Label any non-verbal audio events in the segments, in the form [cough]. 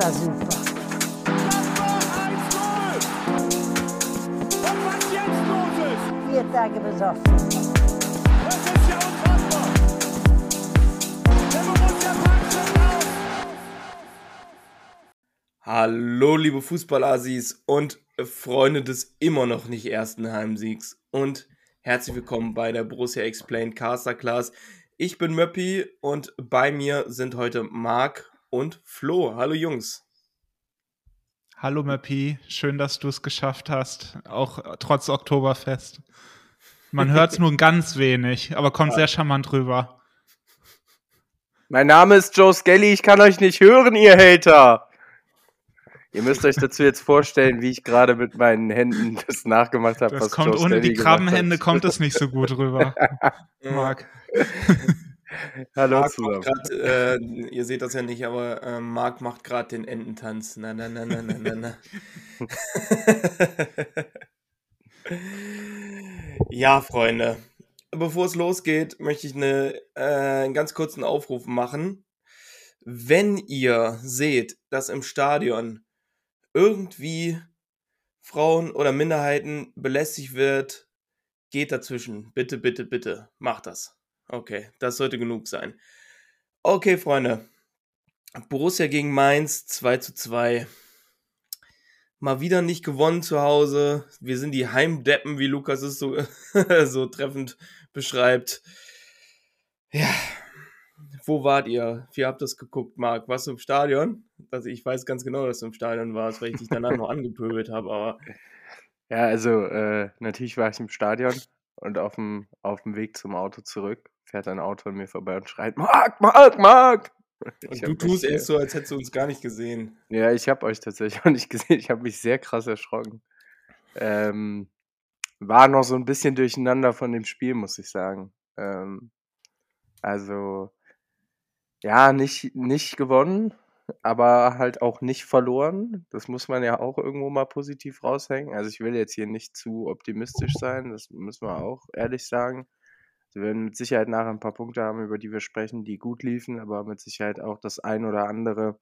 war super. Vier Tage besoffen. Hallo, liebe Fußballassis und Freunde des immer noch nicht ersten Heimsiegs und herzlich willkommen bei der Borussia Explained Caster Class. Ich bin Möppi und bei mir sind heute Marc und Flo. Hallo Jungs. Hallo Mappy, schön, dass du es geschafft hast, auch trotz Oktoberfest. Man [laughs] hört es nur ganz wenig, aber kommt sehr charmant rüber. Mein Name ist Joe Skelly, ich kann euch nicht hören, ihr Hater. Ihr müsst euch dazu jetzt vorstellen, wie ich gerade mit meinen Händen [laughs] das nachgemacht habe. Das was kommt Joe ohne Skelly die Krabbenhände, kommt es nicht so gut rüber. [laughs] Marc. Hallo Marc zusammen. grad, äh, ihr seht das ja nicht, aber äh, Marc macht gerade den Ententanz. Na, na, na, na, na, na, na. [laughs] ja, Freunde. Bevor es losgeht, möchte ich eine, äh, einen ganz kurzen Aufruf machen. Wenn ihr seht, dass im Stadion irgendwie Frauen oder Minderheiten belästigt wird, geht dazwischen. Bitte, bitte, bitte. Macht das. Okay, das sollte genug sein. Okay, Freunde. Borussia gegen Mainz 2 zu 2. Mal wieder nicht gewonnen zu Hause. Wir sind die Heimdeppen, wie Lukas es so, [laughs] so treffend beschreibt. Ja, wo wart ihr? Wie habt ihr das geguckt, Marc? Warst du im Stadion? Also ich weiß ganz genau, dass du im Stadion warst, weil ich dich danach noch angepöbelt habe, aber Ja, also äh, natürlich war ich im Stadion und auf dem, auf dem Weg zum Auto zurück fährt ein Auto an mir vorbei und schreit, Marc, Marc, Marc! [laughs] Ich und du tust erst so, als hättest du uns gar nicht gesehen. Ja, ich habe euch tatsächlich [laughs] auch nicht gesehen. Ich habe mich sehr krass erschrocken. Ähm, war noch so ein bisschen durcheinander von dem Spiel, muss ich sagen. Ähm, also, ja, nicht, nicht gewonnen, aber halt auch nicht verloren. Das muss man ja auch irgendwo mal positiv raushängen. Also ich will jetzt hier nicht zu optimistisch sein, das müssen wir auch ehrlich sagen. Wir werden mit Sicherheit nachher ein paar Punkte haben, über die wir sprechen, die gut liefen, aber mit Sicherheit auch das ein oder andere,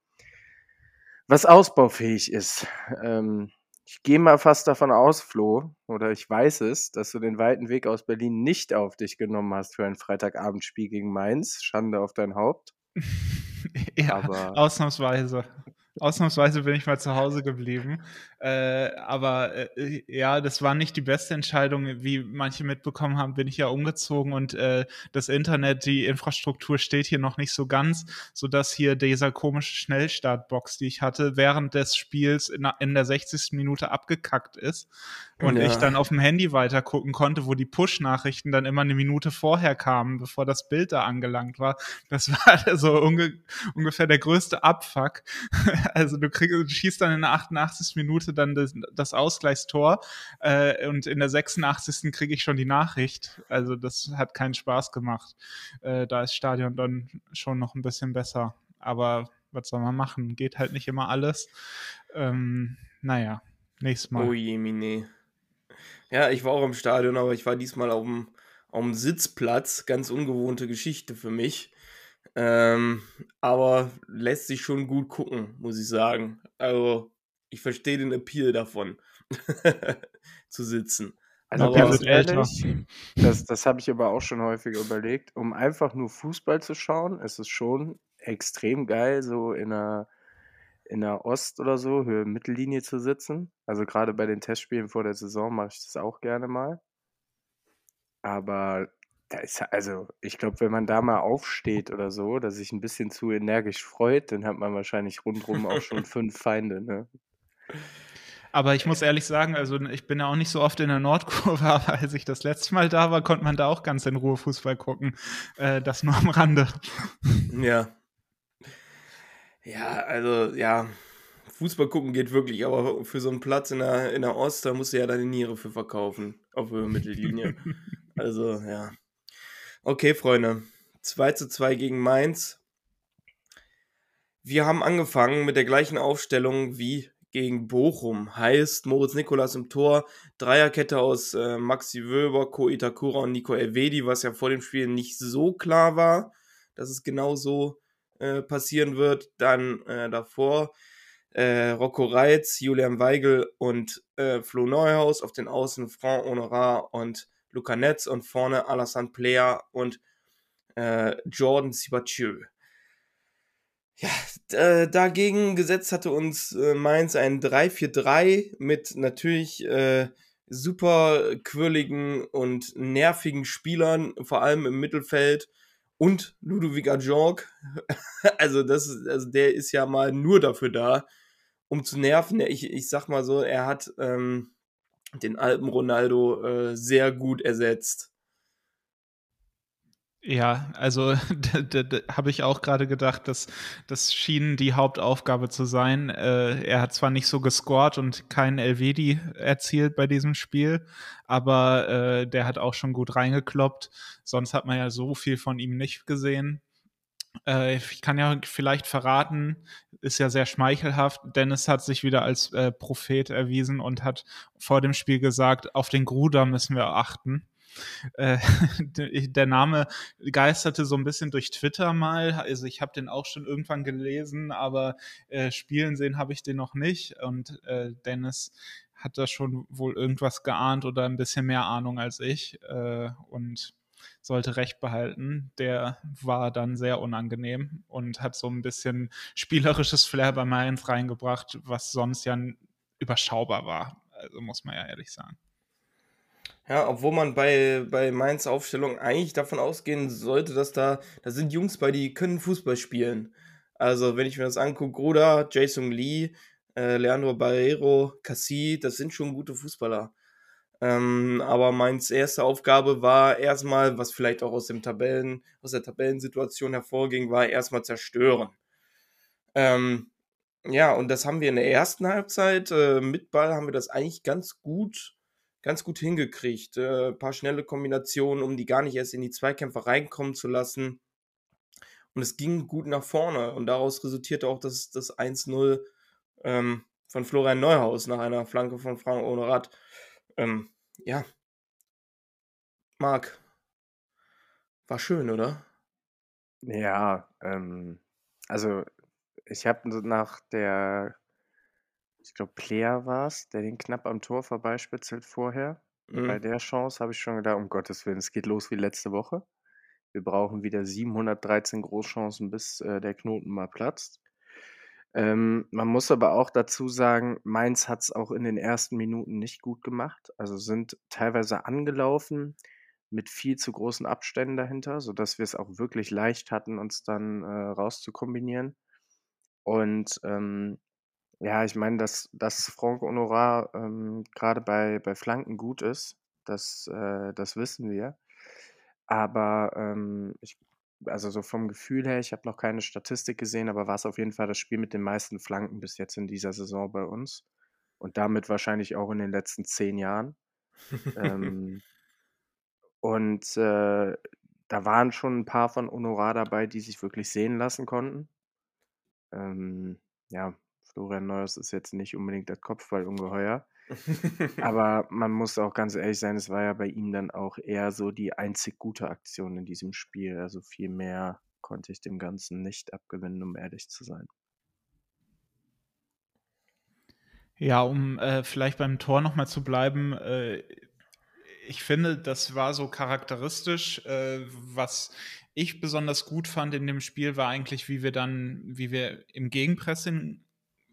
was ausbaufähig ist. Ähm, ich gehe mal fast davon aus, Flo, oder ich weiß es, dass du den weiten Weg aus Berlin nicht auf dich genommen hast für ein Freitagabendspiel gegen Mainz. Schande auf dein Haupt. [laughs] ja, Aber- ausnahmsweise. Ausnahmsweise bin ich mal zu Hause geblieben. Äh, aber äh, ja, das war nicht die beste Entscheidung. Wie manche mitbekommen haben, bin ich ja umgezogen und äh, das Internet, die Infrastruktur steht hier noch nicht so ganz, sodass hier dieser komische Schnellstartbox, die ich hatte, während des Spiels in, in der 60. Minute abgekackt ist. Und Ja. ich dann auf dem Handy weiter gucken konnte, wo die Push-Nachrichten dann immer eine Minute vorher kamen, bevor das Bild da angelangt war. Das [laughs] war so unge ungefähr der größte Abfuck. [laughs] Also du kriegst, du schießt dann in der 88. Minute dann das, das Ausgleichstor äh, und in der 86. kriege ich schon die Nachricht. Also das hat keinen Spaß gemacht. Äh, da ist Stadion dann schon noch ein bisschen besser. Aber was soll man machen? Geht halt nicht immer alles. Ähm, naja, nächstes Mal. Oh je, Mine. Ja, ich war auch im Stadion, aber ich war diesmal auf dem, auf dem Sitzplatz. Ganz ungewohnte Geschichte für mich. Ähm, aber lässt sich schon gut gucken, muss ich sagen. Also, ich verstehe den Appeal davon, [laughs] zu sitzen. Also Aber ganz ehrlich, das, das habe ich aber auch schon häufiger überlegt, um einfach nur Fußball zu schauen, ist es schon extrem geil, so in einer, in einer Ost- oder so, Höhe Mittellinie zu sitzen. Also gerade bei den Testspielen vor der Saison mache ich das auch gerne mal. Aber da ist ja- also, ich glaube, wenn man da mal aufsteht oder so, dass sich ein bisschen zu energisch freut, dann hat man wahrscheinlich rundrum auch schon [laughs] fünf Feinde, ne? Aber ich muss ehrlich sagen, also ich bin ja auch nicht so oft in der Nordkurve, [laughs] aber als ich das letzte Mal da war, konnte man da auch ganz in Ruhe Fußball gucken. Äh, das nur am Rande. Ja. Ja, also, ja. Fußball gucken geht wirklich, aber für so einen Platz in der, in der Ost, da musst du ja deine Niere für verkaufen. Auf Höhe Mittellinie. [laughs] also, ja. Okay, Freunde. 2 zu 2 gegen Mainz. Wir haben angefangen mit der gleichen Aufstellung wie gegen Bochum. Heißt Moritz Nikolas im Tor, Dreierkette aus äh, Maxi Wöber, Ko Itakura und Nico Elvedi, was ja vor dem Spiel nicht so klar war, dass es genau so äh, passieren wird. Dann äh, davor äh, Rocco Reitz, Julian Weigel und äh, Flo Neuhaus. Auf den Außen Franck Honorat und Luca Netz und vorne Alassane Player und äh, Jordan Sibacheux. Ja, dagegen gesetzt hatte uns Mainz ein 3-4-3 mit natürlich super quirligen und nervigen Spielern, vor allem im Mittelfeld und Ludovic Ajorg. [laughs] also, das, also der ist ja mal nur dafür da, um zu nerven. Ich, ich sag mal so, er hat ähm, den Alpen Ronaldo äh, sehr gut ersetzt. Ja, also [laughs] habe ich auch gerade gedacht, dass das schien die Hauptaufgabe zu sein. Äh, er hat zwar nicht so gescored und keinen Elvedi erzielt bei diesem Spiel, aber äh, der hat auch schon gut reingekloppt. Sonst hat man ja so viel von ihm nicht gesehen. Äh, ich kann ja vielleicht verraten, ist ja sehr schmeichelhaft. Dennis hat sich wieder als äh, Prophet erwiesen und hat vor dem Spiel gesagt, auf den Gruder müssen wir achten. Äh, [laughs] der Name geisterte so ein bisschen durch Twitter mal. Also ich habe den auch schon irgendwann gelesen, aber äh, spielen sehen habe ich den noch nicht. Und äh, Dennis hat da schon wohl irgendwas geahnt oder ein bisschen mehr Ahnung als ich äh, und sollte recht behalten. Der war dann sehr unangenehm und hat so ein bisschen spielerisches Flair bei Mainz reingebracht, was sonst ja überschaubar war. Also muss man ja ehrlich sagen. Ja, obwohl man bei, bei Mainz Aufstellung eigentlich davon ausgehen sollte, dass da, da sind Jungs bei, die können Fußball spielen. Also, wenn ich mir das angucke, Groda, Jason Lee, äh, Leandro Barrero, Cassie, das sind schon gute Fußballer. Ähm, aber Mainz erste Aufgabe war erstmal, was vielleicht auch aus dem Tabellen, aus der Tabellensituation hervorging, war erstmal zerstören. Ähm, ja, und das haben wir in der ersten Halbzeit. Äh, mit Ball haben wir das eigentlich ganz gut ganz gut hingekriegt. Äh, paar schnelle Kombinationen, um die gar nicht erst in die Zweikämpfe reinkommen zu lassen. Und es ging gut nach vorne. Und daraus resultierte auch das, das 1-0 ähm, von Florian Neuhaus nach einer Flanke von Frank Honorat. Ähm, ja. Marc, war schön, oder? Ja, ähm, also ich habe nach der ich glaube, Player war es, der den knapp am Tor vorbeispitzelt vorher. Mhm. Bei der Chance habe ich schon gedacht, um Gottes Willen, es geht los wie letzte Woche. Wir brauchen wieder 713 Großchancen, bis äh, der Knoten mal platzt. Ähm, man muss aber auch dazu sagen, Mainz hat es auch in den ersten Minuten nicht gut gemacht. Also sind teilweise angelaufen mit viel zu großen Abständen dahinter, sodass wir es auch wirklich leicht hatten, uns dann äh, rauszukombinieren. Und ähm, ja, ich meine, dass dass Franck Honorat, ähm, grade bei bei Flanken gut ist, das äh, das wissen wir. Aber, ähm, ich also, so vom Gefühl her, ich habe noch keine Statistik gesehen, aber war es auf jeden Fall das Spiel mit den meisten Flanken bis jetzt in dieser Saison bei uns und damit wahrscheinlich auch in den letzten zehn Jahren. [laughs] Ähm, und, äh, da waren schon ein paar von Honorat dabei, die sich wirklich sehen lassen konnten. Ähm, ja, Florian Neuers ist jetzt nicht unbedingt das Kopfballungeheuer. [laughs] Aber man muss auch ganz ehrlich sein, es war ja bei ihm dann auch eher so die einzig gute Aktion in diesem Spiel. Also viel mehr konnte ich dem Ganzen nicht abgewinnen, um ehrlich zu sein. Ja, um äh, vielleicht beim Tor nochmal zu bleiben, äh, ich finde, das war so charakteristisch. Äh, was ich besonders gut fand in dem Spiel, war eigentlich, wie wir dann, wie wir im Gegenpressing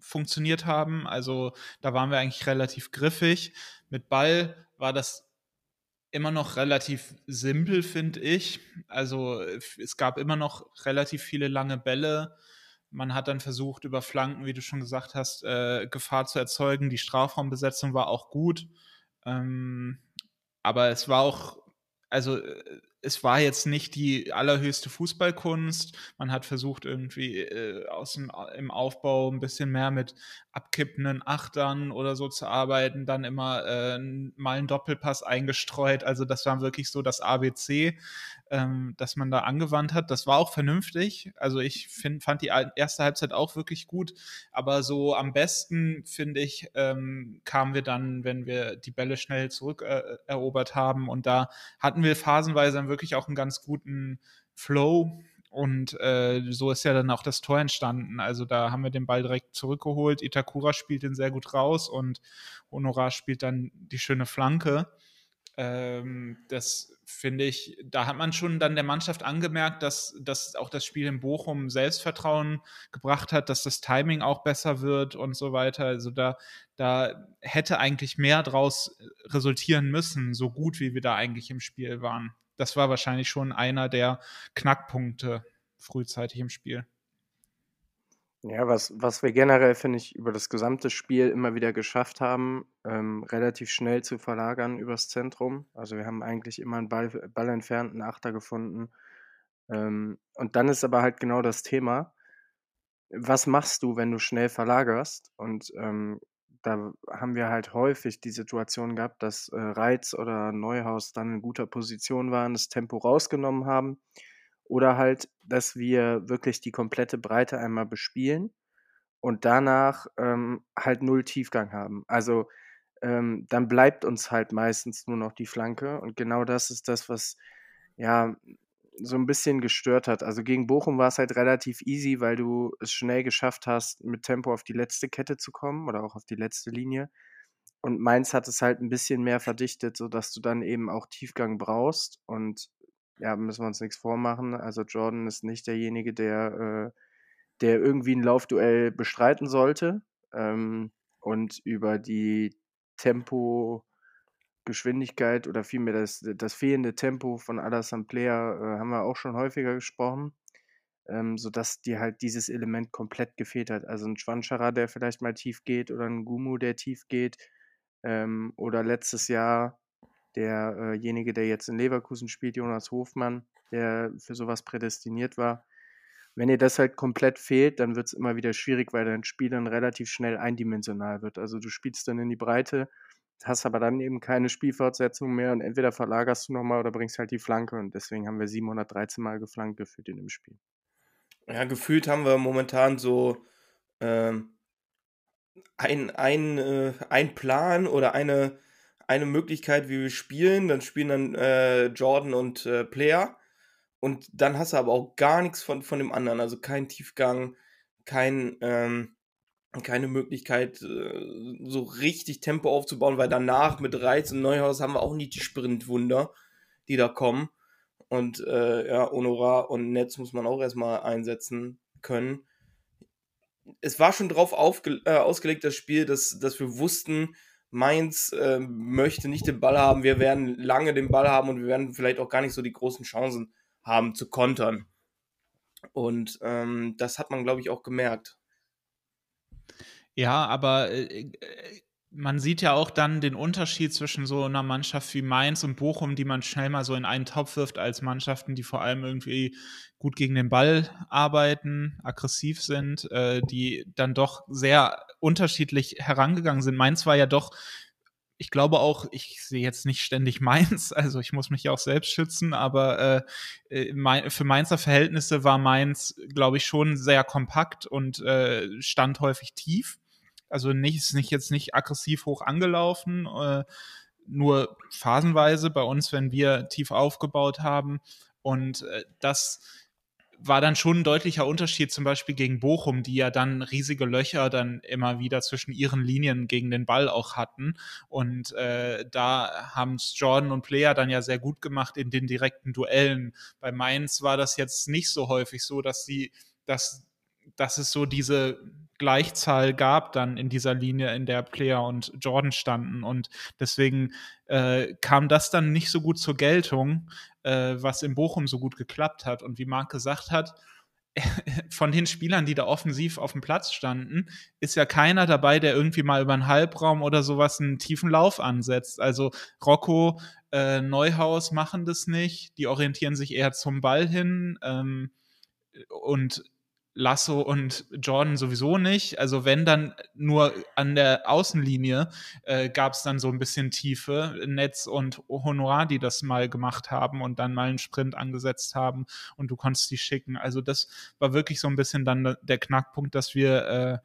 funktioniert haben. Also da waren wir eigentlich relativ griffig. Mit Ball war das immer noch relativ simpel, finde ich. Also es gab immer noch relativ viele lange Bälle. Man hat dann versucht, über Flanken, wie du schon gesagt hast, äh, Gefahr zu erzeugen. Die Strafraumbesetzung war auch gut. Ähm, aber es war auch, also es war jetzt nicht die allerhöchste Fußballkunst. Man hat versucht, irgendwie äh, aus dem, im Aufbau ein bisschen mehr mit abkippenden Achtern oder so zu arbeiten, dann immer äh, mal einen Doppelpass eingestreut. Also das war wirklich so das ABC ähm, das man da angewandt hat. Das war auch vernünftig. Also ich find, fand die erste Halbzeit auch wirklich gut. Aber so am besten, finde ich, ähm, kamen wir dann, wenn wir die Bälle schnell zurückerobert äh, haben. Und da hatten wir phasenweise dann wirklich auch einen ganz guten Flow und äh, so ist ja dann auch das Tor entstanden. Also da haben wir den Ball direkt zurückgeholt. Itakura spielt den sehr gut raus und Honorar spielt dann die schöne Flanke. Ähm, das finde ich, da hat man schon dann der Mannschaft angemerkt, dass, dass auch das Spiel in Bochum Selbstvertrauen gebracht hat, dass das Timing auch besser wird und so weiter. Also da, da hätte eigentlich mehr draus resultieren müssen, so gut wie wir da eigentlich im Spiel waren. Das war wahrscheinlich schon einer der Knackpunkte frühzeitig im Spiel. Ja, was, was wir generell, finde ich, über das gesamte Spiel immer wieder geschafft haben, ähm, relativ schnell zu verlagern übers Zentrum. Also wir haben eigentlich immer einen Ball, Ball entfernten Achter gefunden. Ähm, und dann ist aber halt genau das Thema, was machst du, wenn du schnell verlagerst? Und ähm, da haben wir halt häufig die Situation gehabt, dass äh, Reiz oder Neuhaus dann in guter Position waren, das Tempo rausgenommen haben oder halt, dass wir wirklich die komplette Breite einmal bespielen und danach ähm, halt null Tiefgang haben. Also ähm, dann bleibt uns halt meistens nur noch die Flanke und genau das ist das, was ja so ein bisschen gestört hat. Also gegen Bochum war es halt relativ easy, weil du es schnell geschafft hast, mit Tempo auf die letzte Kette zu kommen oder auch auf die letzte Linie. Und Mainz hat es halt ein bisschen mehr verdichtet, sodass du dann eben auch Tiefgang brauchst. Und ja, müssen wir uns nichts vormachen. Also Jordan ist nicht derjenige, der, äh, der irgendwie ein Laufduell bestreiten sollte. Ähm, und über die Tempo, Geschwindigkeit oder vielmehr das, das fehlende Tempo von Alassane Player äh, haben wir auch schon häufiger gesprochen. Ähm, sodass dir halt dieses Element komplett gefehlt hat. Also ein Schwanschara, der vielleicht mal tief geht oder ein Gumu, der tief geht. Ähm, oder letztes Jahr derjenige, der jetzt in Leverkusen spielt, Jonas Hofmann, der für sowas prädestiniert war. Wenn dir das halt komplett fehlt, dann wird es immer wieder schwierig, weil dein Spiel dann relativ schnell eindimensional wird. Also du spielst dann in die Breite, hast aber dann eben keine Spielfortsetzung mehr und entweder verlagerst du nochmal oder bringst halt die Flanke und deswegen haben wir 713 Mal geflankt gefühlt in dem Spiel. Ja, gefühlt haben wir momentan so ähm, ein, ein, äh, ein Plan oder eine, eine Möglichkeit, wie wir spielen. Dann spielen dann äh, Jordan und äh, Player. Und dann hast du aber auch gar nichts von, von dem anderen. Also kein Tiefgang, kein, ähm, keine Möglichkeit, äh, so richtig Tempo aufzubauen, weil danach mit Reiz und Neuhaus haben wir auch nicht die Sprintwunder, die da kommen. Und äh, ja, Honora und Netz muss man auch erstmal einsetzen können. Es war schon drauf äh, ausgelegt, das Spiel, dass, dass wir wussten, Mainz äh, möchte nicht den Ball haben. Wir werden lange den Ball haben und wir werden vielleicht auch gar nicht so die großen Chancen haben zu kontern. Und ähm, das hat man, glaube ich, auch gemerkt. Ja, aber äh, äh, man sieht ja auch dann den Unterschied zwischen so einer Mannschaft wie Mainz und Bochum, die man schnell mal so in einen Topf wirft, als Mannschaften, die vor allem irgendwie gut gegen den Ball arbeiten, aggressiv sind, äh, die dann doch sehr unterschiedlich herangegangen sind. Mainz war ja doch, ich glaube auch, ich sehe jetzt nicht ständig Mainz, [laughs] also ich muss mich ja auch selbst schützen, aber äh, äh für Mainzer Verhältnisse war Mainz, glaube ich, schon sehr kompakt und äh, stand häufig tief. Also nicht, ist nicht jetzt nicht aggressiv hoch angelaufen, äh, nur phasenweise bei uns, wenn wir tief aufgebaut haben. Und äh, das war dann schon ein deutlicher Unterschied zum Beispiel gegen Bochum, die ja dann riesige Löcher dann immer wieder zwischen ihren Linien gegen den Ball auch hatten. Und äh, da haben es Jordan und Player dann ja sehr gut gemacht in den direkten Duellen. Bei Mainz war das jetzt nicht so häufig so, dass sie, dass, dass es so diese Gleichzahl gab dann in dieser Linie, in der Player und Jordan standen. Und deswegen äh, kam das dann nicht so gut zur Geltung, äh, was in Bochum so gut geklappt hat. Und wie Marc gesagt hat, [laughs] von den Spielern, die da offensiv auf dem Platz standen, ist ja keiner dabei, der irgendwie mal über einen Halbraum oder sowas einen tiefen Lauf ansetzt. Also Rocco, äh, Neuhaus machen das nicht, die orientieren sich eher zum Ball hin. Ähm, und Lasso und Jordan sowieso nicht. Also wenn dann nur an der Außenlinie äh, gab es dann so ein bisschen Tiefe. Netz und Honorar, die das mal gemacht haben und dann mal einen Sprint angesetzt haben und du konntest die schicken. Also das war wirklich so ein bisschen dann der Knackpunkt, dass wir äh,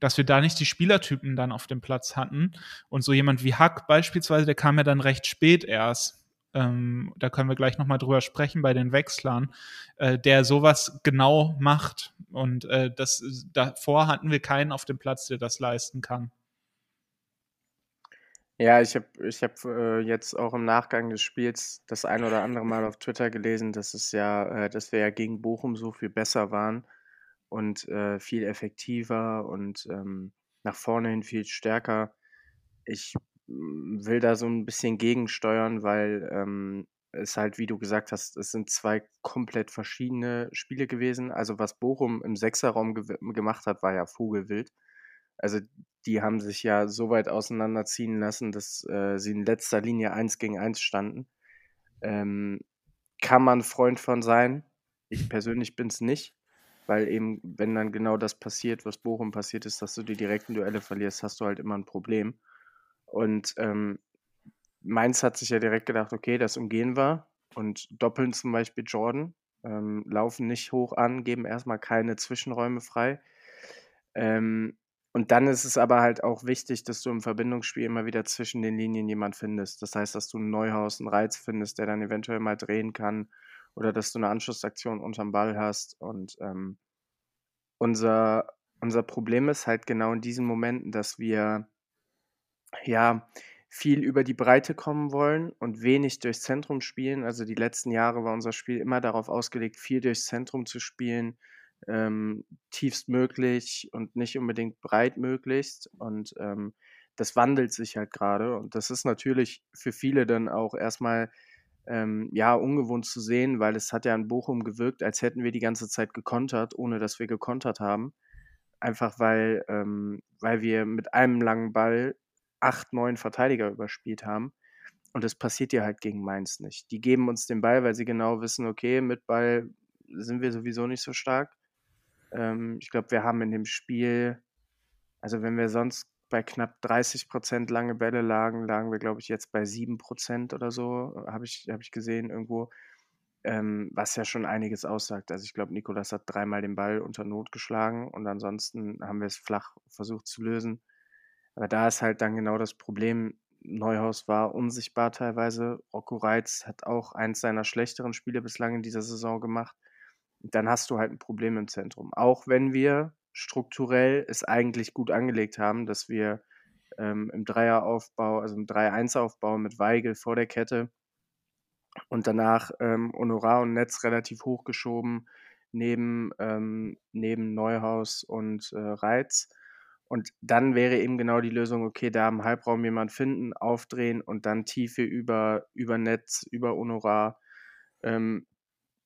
dass wir da nicht die Spielertypen dann auf dem Platz hatten. Und so jemand wie Hack beispielsweise, der kam ja dann recht spät erst ähm, da können wir gleich nochmal drüber sprechen bei den Wechslern, äh, der sowas genau macht. Und äh, das, davor hatten wir keinen auf dem Platz, der das leisten kann. Ja, ich habe ich hab, äh, jetzt auch im Nachgang des Spiels das ein oder andere Mal auf Twitter gelesen, dass es ja, äh, dass wir ja gegen Bochum so viel besser waren und äh, viel effektiver und ähm, nach vorne hin viel stärker. Ich will da so ein bisschen gegensteuern, weil ähm, es halt, wie du gesagt hast, es sind zwei komplett verschiedene Spiele gewesen. Also was Bochum im Sechserraum ge gemacht hat, war ja Vogelwild. Also die haben sich ja so weit auseinanderziehen lassen, dass äh, sie in letzter Linie eins gegen eins standen. Ähm, kann man Freund von sein. Ich persönlich bin es nicht, weil eben, wenn dann genau das passiert, was Bochum passiert ist, dass du die direkten Duelle verlierst, hast du halt immer ein Problem. Und ähm, Mainz hat sich ja direkt gedacht, okay, das umgehen wir und doppeln zum Beispiel Jordan, ähm, laufen nicht hoch an, geben erstmal keine Zwischenräume frei. Ähm, und dann ist es aber halt auch wichtig, dass du im Verbindungsspiel immer wieder zwischen den Linien jemand findest. Das heißt, dass du einen Neuhaus, einen Reiz findest, der dann eventuell mal drehen kann oder dass du eine Anschlussaktion unterm Ball hast. Und ähm, unser, unser Problem ist halt genau in diesen Momenten, dass wir ja viel über die Breite kommen wollen und wenig durchs Zentrum spielen. Also die letzten Jahre war unser Spiel immer darauf ausgelegt, viel durchs Zentrum zu spielen, ähm, tiefstmöglich und nicht unbedingt breitmöglichst. Und ähm, das wandelt sich halt gerade. Und das ist natürlich für viele dann auch erstmal ähm, ja ungewohnt zu sehen, weil es hat ja in Bochum gewirkt, als hätten wir die ganze Zeit gekontert, ohne dass wir gekontert haben. Einfach weil, ähm, weil wir mit einem langen Ball acht, neun Verteidiger überspielt haben. Und das passiert ja halt gegen Mainz nicht. Die geben uns den Ball, weil sie genau wissen, okay, mit Ball sind wir sowieso nicht so stark. Ähm, ich glaube, wir haben in dem Spiel, also wenn wir sonst bei knapp 30 Prozent lange Bälle lagen, lagen wir, glaube ich, jetzt bei 7 Prozent oder so, habe ich, hab ich gesehen irgendwo, ähm, was ja schon einiges aussagt. Also ich glaube, Nikolas hat dreimal den Ball unter Not geschlagen und ansonsten haben wir es flach versucht zu lösen. Aber da ist halt dann genau das Problem. Neuhaus war unsichtbar teilweise. Rocco Reitz hat auch eins seiner schlechteren Spiele bislang in dieser Saison gemacht dann hast du halt ein Problem im Zentrum. Auch wenn wir strukturell es eigentlich gut angelegt haben, dass wir ähm, im Dreieraufbau, also im 3-1-Aufbau mit Weigel vor der Kette und danach ähm, Honorar und Netz relativ hochgeschoben neben, ähm, neben Neuhaus und äh, Reiz. Und dann wäre eben genau die Lösung, okay, da im Halbraum jemand finden, aufdrehen und dann Tiefe über, über Netz, über Honorar. Ähm,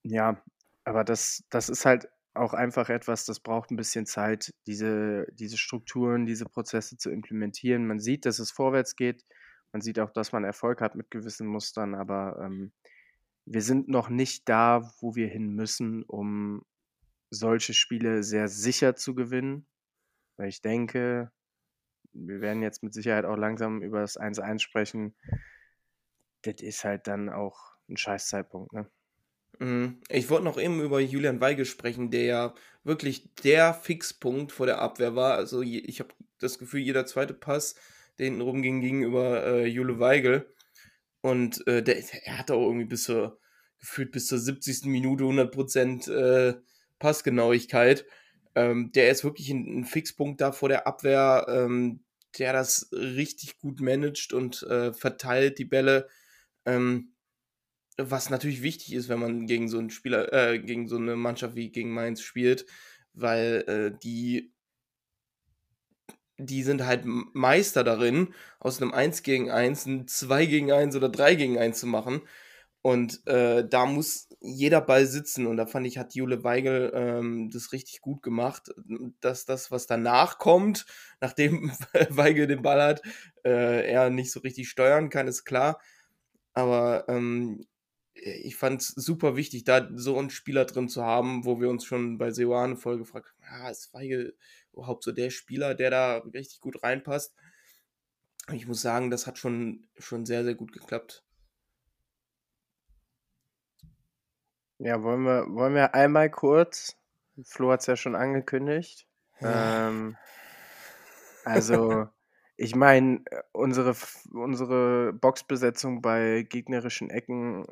ja, aber das das ist halt auch einfach etwas, das braucht ein bisschen Zeit, diese diese Strukturen, diese Prozesse zu implementieren. Man sieht, dass es vorwärts geht. Man sieht auch, dass man Erfolg hat mit gewissen Mustern, aber, ähm, wir sind noch nicht da, wo wir hin müssen, um solche Spiele sehr sicher zu gewinnen. Weil ich denke, wir werden jetzt mit Sicherheit auch langsam über das 1-1 sprechen. Das ist halt dann auch ein Scheiß-Zeitpunkt, ne? Mhm. Ich wollte noch eben über Julian Weigel sprechen, der ja wirklich der Fixpunkt vor der Abwehr war. Also ich habe das Gefühl, jeder zweite Pass, der hinten rumging, ging über äh, Jule Weigel. Und äh, der, er hatte auch irgendwie bis zur, gefühlt bis zur 70. Minute 100% äh, Passgenauigkeit. Ähm, der ist wirklich ein, ein, Fixpunkt da vor der Abwehr, ähm, der das richtig gut managt und äh, verteilt die Bälle. Ähm, was natürlich wichtig ist, wenn man gegen so einen Spieler, äh, gegen so eine Mannschaft wie gegen Mainz spielt, weil äh, die die sind halt Meister darin, aus einem 1 gegen 1 ein 2 gegen 1 oder 3 gegen 1 zu machen. Und äh, da muss jeder Ball sitzen. Und da fand ich, hat Jule Weigel ähm, das richtig gut gemacht. Dass das, was danach kommt, [laughs] nachdem [laughs] Weigel den Ball hat, äh, er nicht so richtig steuern kann, ist klar. Aber ähm, ich fand es super wichtig, da so einen Spieler drin zu haben, wo wir uns schon bei Seoane voll gefragt haben, ja, ist Weigel überhaupt so der Spieler, der da richtig gut reinpasst? Ich muss sagen, das hat schon, schon sehr, sehr gut geklappt. Ja, wollen wir, wollen wir einmal kurz, Flo hat es ja schon angekündigt, ja. Ähm, also ich meine, unsere, unsere Boxbesetzung bei gegnerischen Ecken,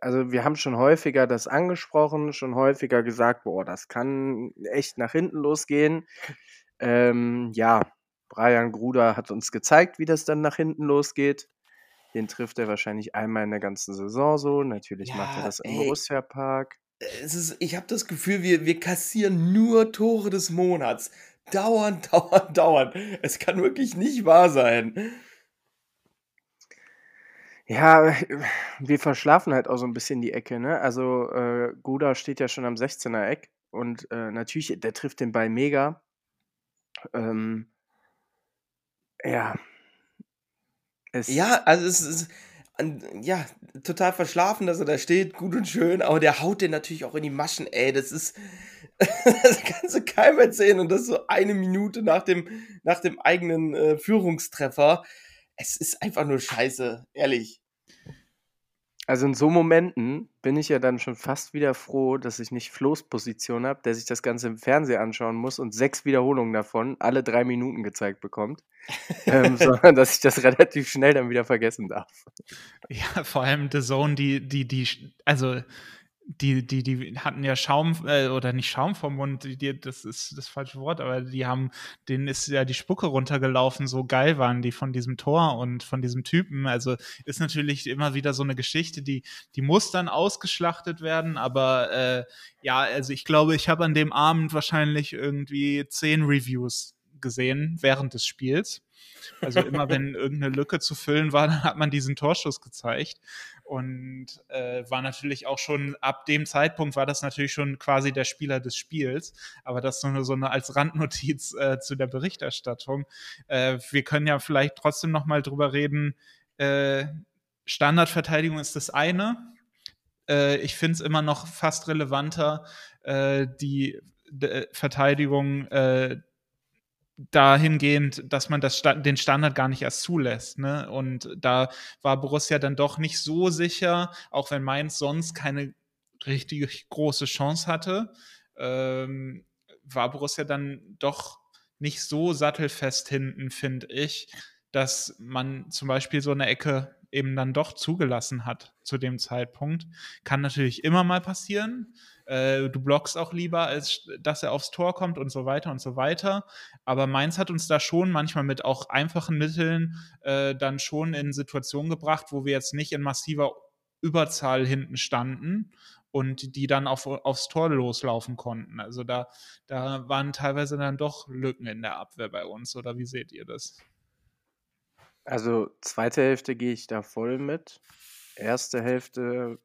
also wir haben schon häufiger das angesprochen, schon häufiger gesagt, boah, das kann echt nach hinten losgehen. Ähm, ja, Brian Gruder hat uns gezeigt, wie das dann nach hinten losgeht. Den trifft er wahrscheinlich einmal in der ganzen Saison so. Natürlich macht er Ja, das im. Borussia Park. Es ist, ich habe das Gefühl, wir, wir kassieren nur Tore des Monats. Dauernd, [laughs] dauernd, dauernd. Es kann wirklich nicht wahr sein. Ja, wir verschlafen halt auch so ein bisschen die Ecke, ne? Also, äh, Guda steht ja schon am 16er Eck und äh, natürlich, der trifft den Ball mega. Ähm, ja. Es, Ja, also es ist ja total verschlafen, dass er da steht, gut und schön, aber der haut den natürlich auch in die Maschen, ey. Das ist. [laughs] das kannst du keinem erzählen und das so eine Minute nach dem, nach dem eigenen äh, Führungstreffer. Es ist einfach nur scheiße, ehrlich. Also in so Momenten bin ich ja dann schon fast wieder froh, dass ich nicht Flo's Position habe, der sich das Ganze im Fernsehen anschauen muss und sechs Wiederholungen davon alle drei Minuten gezeigt bekommt, [laughs] ähm, sondern dass ich das relativ schnell dann wieder vergessen darf. Ja, vor allem The Zone, die, die, die, also die, die, die hatten ja Schaum, äh, oder nicht Schaum vom Mund, die, die, das ist das falsche Wort, aber die haben, denen ist ja die Spucke runtergelaufen, so geil waren die von diesem Tor und von diesem Typen. Also ist natürlich immer wieder so eine Geschichte, die, die muss dann ausgeschlachtet werden, aber äh, ja, also ich glaube, ich habe an dem Abend wahrscheinlich irgendwie zehn Reviews gesehen während des Spiels. Also immer wenn [laughs] irgendeine Lücke zu füllen war, dann hat man diesen Torschuss gezeigt. Und äh, war natürlich auch schon, ab dem Zeitpunkt war das natürlich schon quasi der Spieler des Spiels. Aber das eine, so eine als Randnotiz [laughs] äh, zu der Berichterstattung. Äh, wir können ja vielleicht trotzdem noch mal drüber reden. Äh, Standardverteidigung ist das eine. Äh, ich finde es immer noch fast relevanter, äh, die Verteidigung dahingehend, dass man das, den Standard gar nicht erst zulässt. Ne? Und da war Borussia dann doch nicht so sicher, auch wenn Mainz sonst keine richtig große Chance hatte, ähm, war Borussia dann doch nicht so sattelfest hinten, finde ich, dass man zum Beispiel so eine Ecke eben dann doch zugelassen hat zu dem Zeitpunkt. Kann natürlich immer mal passieren. Äh, du blockst auch lieber, als dass er aufs Tor kommt und so weiter und so weiter. Aber Mainz hat uns da schon manchmal mit auch einfachen Mitteln äh, dann schon in Situationen gebracht, wo wir jetzt nicht in massiver Überzahl hinten standen und die dann auf, aufs Tor loslaufen konnten. Also da, da waren teilweise dann doch Lücken in der Abwehr bei uns. Oder wie seht ihr das? Also zweite Hälfte gehe ich da voll mit. Erste Hälfte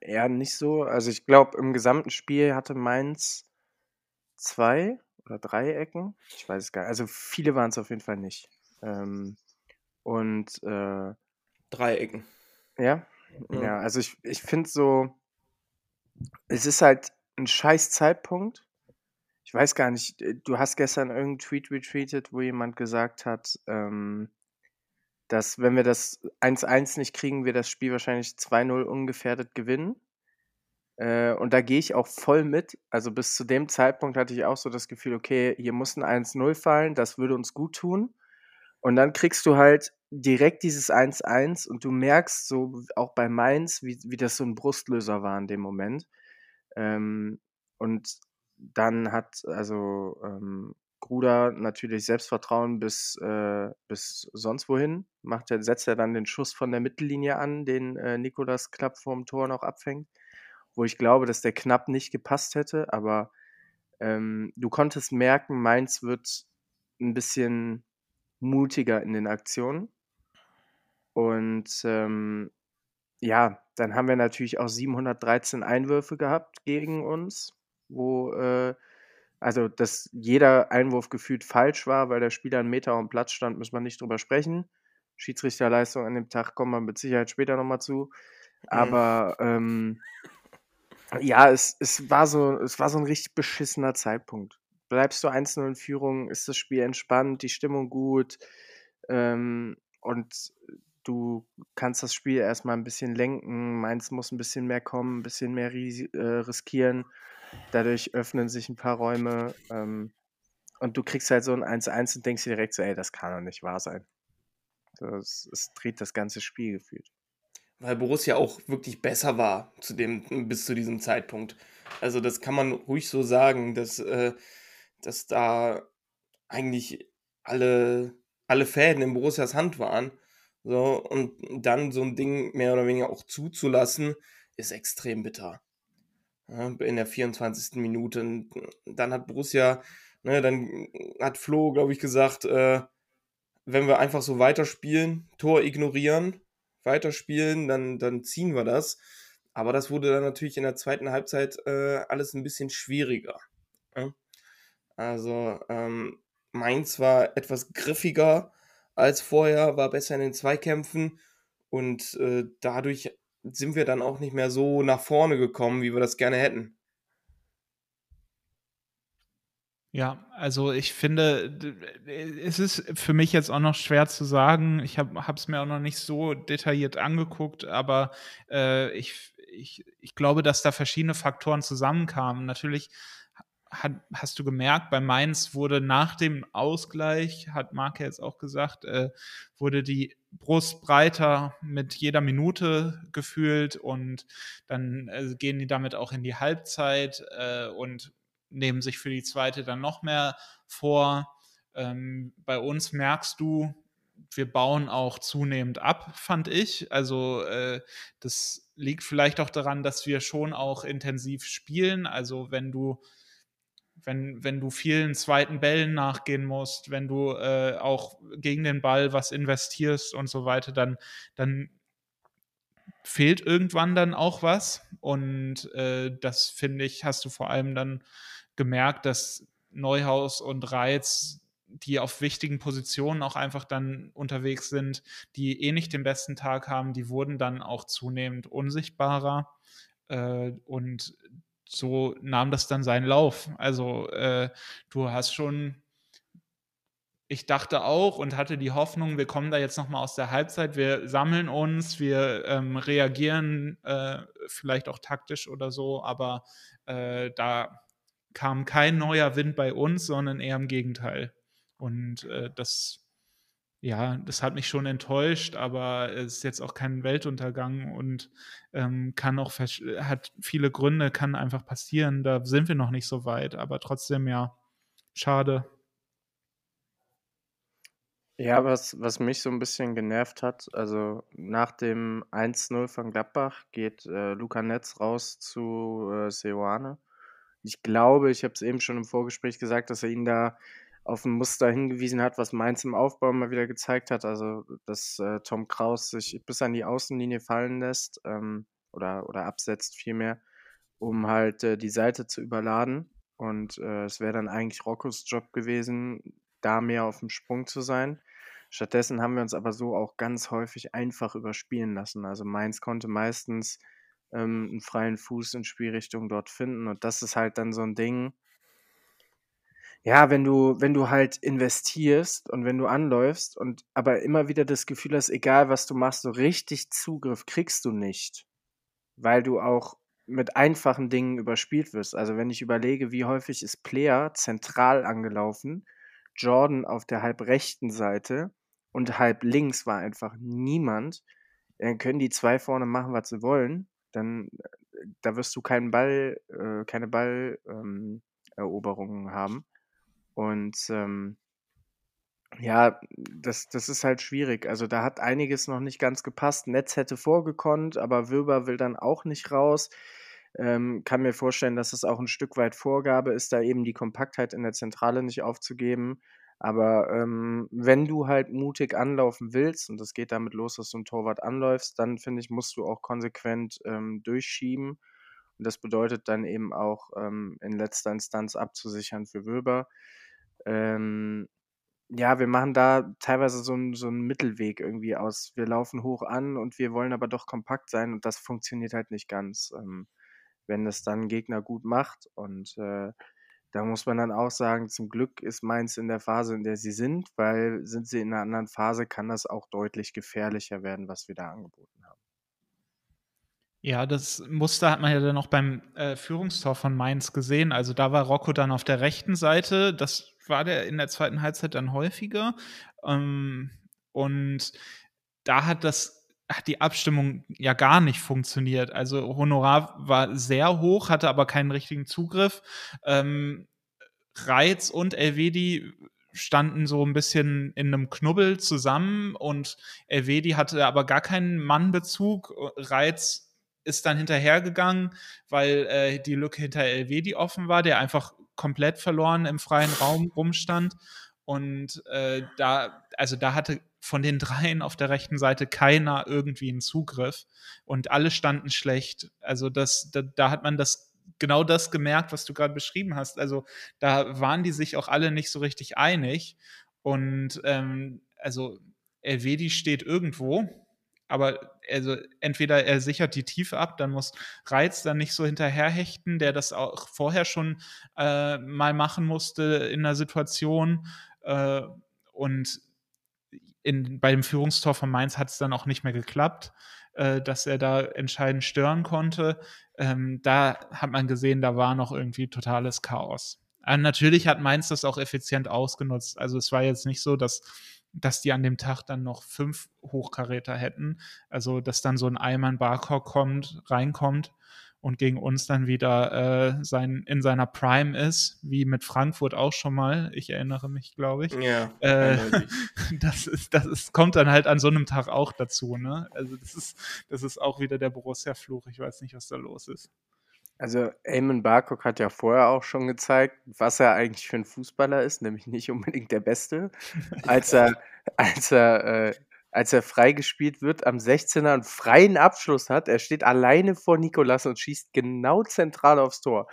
eher nicht so. Also ich glaube, im gesamten Spiel hatte Mainz zwei oder drei Ecken. Ich weiß es gar nicht. Also viele waren es auf jeden Fall nicht. Ähm, und äh, Drei Ecken. ja, Ja. ja, also ich, ich finde so, es ist halt ein scheiß Zeitpunkt. Ich weiß gar nicht, äh, du hast gestern irgendeinen Tweet retweetet, wo jemand gesagt hat, ähm, dass wenn wir das 1-1 nicht kriegen, wir das Spiel wahrscheinlich 2-0 ungefährdet gewinnen. Äh, und da gehe ich auch voll mit. Also bis zu dem Zeitpunkt hatte ich auch so das Gefühl, okay, hier muss ein 1-0 fallen, das würde uns gut tun. Und dann kriegst du halt direkt dieses 1-1 und du merkst so auch bei Mainz, wie, wie das so ein Brustlöser war in dem Moment. Ähm, und dann hat also ähm, Gruder natürlich Selbstvertrauen bis, äh, bis sonst wohin. Macht er, setzt er dann den Schuss von der Mittellinie an, den äh, Nikolas knapp vorm Tor noch abfängt. Wo ich glaube, dass der knapp nicht gepasst hätte, aber ähm, du konntest merken, Mainz wird ein bisschen mutiger in den Aktionen. Und ähm, ja, dann haben wir natürlich auch 713 Einwürfe gehabt gegen uns, wo äh, also dass jeder Einwurf gefühlt falsch war, weil der Spieler einen Meter am Platz stand, muss man nicht drüber sprechen. Schiedsrichterleistung an dem Tag kommen wir mit Sicherheit später nochmal zu. Aber ähm, ja, es, es, war so, es war so ein richtig beschissener Zeitpunkt. Bleibst du 1-0 in Führung, ist das Spiel entspannt, die Stimmung gut ähm, und du kannst das Spiel erstmal ein bisschen lenken. Mainz muss ein bisschen mehr kommen, ein bisschen mehr äh, riskieren. Dadurch öffnen sich ein paar Räume. Ähm, und du kriegst halt so ein 1-1 und denkst dir direkt so, ey, das kann doch nicht wahr sein. Das, es dreht das ganze Spiel gefühlt. Weil Borussia auch wirklich besser war zu dem, bis zu diesem Zeitpunkt. Also das kann man ruhig so sagen, dass, äh, dass da eigentlich alle, alle Fäden in Borussias Hand waren. So, und dann so ein Ding mehr oder weniger auch zuzulassen, ist extrem bitter. In der 24. Minute. Dann hat Borussia, ne, dann hat Flo, glaube ich, gesagt, äh, wenn wir einfach so weiterspielen, Tor ignorieren, weiterspielen, dann, dann ziehen wir das. Aber das wurde dann natürlich in der zweiten Halbzeit äh, alles ein bisschen schwieriger. Ja? Also ähm, Mainz war etwas griffiger als vorher, war besser in den Zweikämpfen und äh, dadurch sind wir dann auch nicht mehr so nach vorne gekommen, wie wir das gerne hätten. Ja, also ich finde, es ist für mich jetzt auch noch schwer zu sagen. Ich habe es mir auch noch nicht so detailliert angeguckt, aber äh, ich, ich, ich glaube, dass da verschiedene Faktoren zusammenkamen. Natürlich hat, hast du gemerkt, bei Mainz wurde nach dem Ausgleich, hat Marke jetzt auch gesagt, äh, wurde die Brust breiter mit jeder Minute gefühlt und dann äh, gehen die damit auch in die Halbzeit äh, und nehmen sich für die zweite dann noch mehr vor. Ähm, bei uns merkst du, wir bauen auch zunehmend ab, fand ich. Also äh, das liegt vielleicht auch daran, dass wir schon auch intensiv spielen. Also wenn du wenn, wenn du vielen zweiten Bällen nachgehen musst, wenn du äh, auch gegen den Ball was investierst und so weiter, dann, dann fehlt irgendwann dann auch was. Und äh, das finde ich, hast du vor allem dann gemerkt, dass Neuhaus und Reiz, die auf wichtigen Positionen auch einfach dann unterwegs sind, die eh nicht den besten Tag haben, die wurden dann auch zunehmend unsichtbarer. Äh, und so nahm das dann seinen Lauf. Also äh, du hast schon, ich dachte auch und hatte die Hoffnung, wir kommen da jetzt nochmal aus der Halbzeit, wir sammeln uns, wir ähm, reagieren äh, vielleicht auch taktisch oder so, aber äh, da kam kein neuer Wind bei uns, sondern eher im Gegenteil. Und äh, das, ja, das hat mich schon enttäuscht, aber es ist jetzt auch kein Weltuntergang und ähm, kann auch, hat viele Gründe, kann einfach passieren. Da sind wir noch nicht so weit, aber trotzdem, ja, schade. Ja, was, was mich so ein bisschen genervt hat, also nach dem 1-0 von Gladbach geht äh, Luca Netz raus zu äh, Seoane ich glaube, ich habe es eben schon im Vorgespräch gesagt, dass er ihn da auf ein Muster hingewiesen hat, was Mainz im Aufbau mal wieder gezeigt hat. Also, dass äh, Tom Kraus sich bis an die Außenlinie fallen lässt ähm, oder, oder absetzt vielmehr, um halt äh, die Seite zu überladen. Und äh, es wäre dann eigentlich Roccos Job gewesen, da mehr auf dem Sprung zu sein. Stattdessen haben wir uns aber so auch ganz häufig einfach überspielen lassen. Also Mainz konnte meistens ähm, einen freien Fuß in Spielrichtung dort finden. Und das ist halt dann so ein Ding. Ja, wenn du, wenn du halt investierst und wenn du anläufst und aber immer wieder das Gefühl hast, egal was du machst, so richtig Zugriff kriegst du nicht, weil du auch mit einfachen Dingen überspielt wirst. Also wenn ich überlege, wie häufig ist Player zentral angelaufen, Jordan auf der halb rechten Seite und halb links war einfach niemand, dann können die zwei vorne machen, was sie wollen dann äh, da wirst du keinen Ball, äh, keine Balleroberungen ähm, haben. Und ähm, ja, das, das ist halt schwierig. Also da hat einiges noch nicht ganz gepasst. Netz hätte vorgekonnt, aber Wilber will dann auch nicht raus. Ähm, kann mir vorstellen, dass es auch ein Stück weit Vorgabe ist, da eben die Kompaktheit in der Zentrale nicht aufzugeben. Aber ähm, wenn du halt mutig anlaufen willst, und das geht damit los, dass du einen Torwart anläufst, dann finde ich, musst du auch konsequent ähm, durchschieben. Und das bedeutet dann eben auch ähm, in letzter Instanz abzusichern für Wöber. Ähm, ja, wir machen da teilweise so einen so einen Mittelweg irgendwie aus. Wir laufen hoch an und wir wollen aber doch kompakt sein und das funktioniert halt nicht ganz, ähm, wenn es dann Gegner gut macht. Und äh, da muss man dann auch sagen, zum Glück ist Mainz in der Phase, in der sie sind, weil sind sie in einer anderen Phase, kann das auch deutlich gefährlicher werden, was wir da angeboten haben. Ja, das Muster hat man ja dann auch beim äh, Führungstor von Mainz gesehen. Also da war Rocco dann auf der rechten Seite. Das war der in der zweiten Halbzeit dann häufiger. Ähm, und da hat das hat die Abstimmung ja gar nicht funktioniert. Also Honorar war sehr hoch, hatte aber keinen richtigen Zugriff. Ähm, Reiz und Elvedi standen so ein bisschen in einem Knubbel zusammen und Elvedi hatte aber gar keinen Mannbezug. Reiz ist dann hinterhergegangen, weil äh, die Lücke hinter Elvedi offen war, der einfach komplett verloren im freien Raum rumstand. Und äh, da, also da hatte von den dreien auf der rechten Seite keiner irgendwie einen Zugriff und alle standen schlecht. Also das, da, da hat man das genau das gemerkt, was du gerade beschrieben hast. Also da waren die sich auch alle nicht so richtig einig. Und ähm, also Elvedi steht irgendwo, aber also entweder er sichert die Tiefe ab, dann muss Reiz dann nicht so hinterherhechten, der das auch vorher schon äh, mal machen musste in einer Situation. Äh, und in, bei dem Führungstor von Mainz hat es dann auch nicht mehr geklappt, äh, dass er da entscheidend stören konnte. Ähm, da hat man gesehen, da war noch irgendwie totales Chaos. Aber natürlich hat Mainz das auch effizient ausgenutzt. Also es war jetzt nicht so, dass, dass die an dem Tag dann noch fünf Hochkaräter hätten. Also dass dann so ein Eimann Barkok kommt, reinkommt und gegen uns dann wieder äh, sein, in seiner Prime ist, wie mit Frankfurt auch schon mal. Ich erinnere mich, glaube ich. Ja. Äh, [laughs] das ist, das ist, kommt dann halt an so einem Tag auch dazu, ne? Also das ist, das ist auch wieder der Borussia-Fluch. Ich weiß nicht, was da los ist. Also Eamon Barcock hat ja vorher auch schon gezeigt, was er eigentlich für ein Fußballer ist, nämlich nicht unbedingt der Beste. Als er, als er äh, als er freigespielt wird, am 16er einen freien Abschluss hat. Er steht alleine vor Nikolas und schießt genau zentral aufs Tor.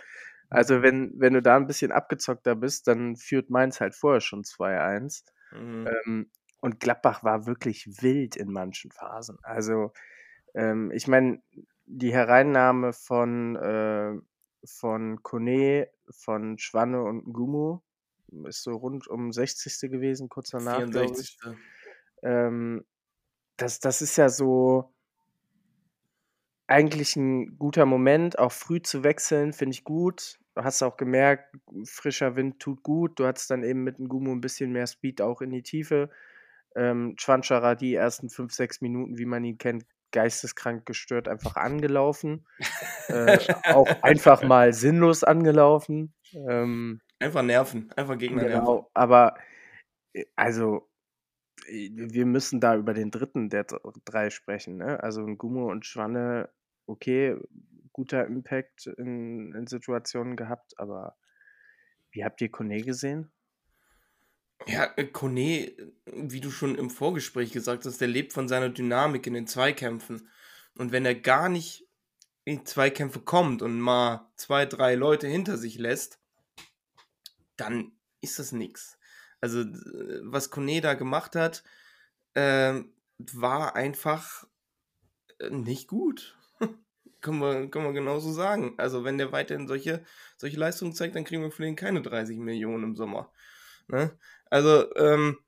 Also wenn, wenn du da ein bisschen abgezockter bist, dann führt Mainz halt vorher schon 2-1. Mhm. Ähm, und Gladbach war wirklich wild in manchen Phasen. Also ähm, ich meine, die Hereinnahme von, äh, von Kone, von Schwanne und Gumu ist so rund um 60. gewesen, kurz danach. 64 ähm, das, das ist ja so eigentlich ein guter Moment, auch früh zu wechseln, finde ich gut. Du hast auch gemerkt, frischer Wind tut gut. Du hattest dann eben mit dem Gumu ein bisschen mehr Speed auch in die Tiefe. Ähm, Chwanchara die ersten fünf, sechs Minuten, wie man ihn kennt, geisteskrank gestört, einfach angelaufen. [laughs] äh, auch einfach mal sinnlos angelaufen. Ähm, einfach nerven, einfach Gegner genau, nerven. Aber äh, also wir müssen da über den dritten der drei sprechen. Ne? Also Gummo und Schwanne, okay, guter Impact in, in Situationen gehabt, aber wie habt ihr Kone gesehen? Ja, äh, Kone, wie du schon im Vorgespräch gesagt hast, der lebt von seiner Dynamik in den Zweikämpfen. Und wenn er gar nicht in Zweikämpfe kommt und mal zwei, drei Leute hinter sich lässt, dann ist das nichts. Also, was Kone da gemacht hat, äh, war einfach äh, nicht gut. [laughs] können, wir, können wir genauso sagen. Also, wenn der weiterhin solche, solche Leistungen zeigt, dann kriegen wir für den keine 30 Millionen im Sommer. Ne? Also, ähm,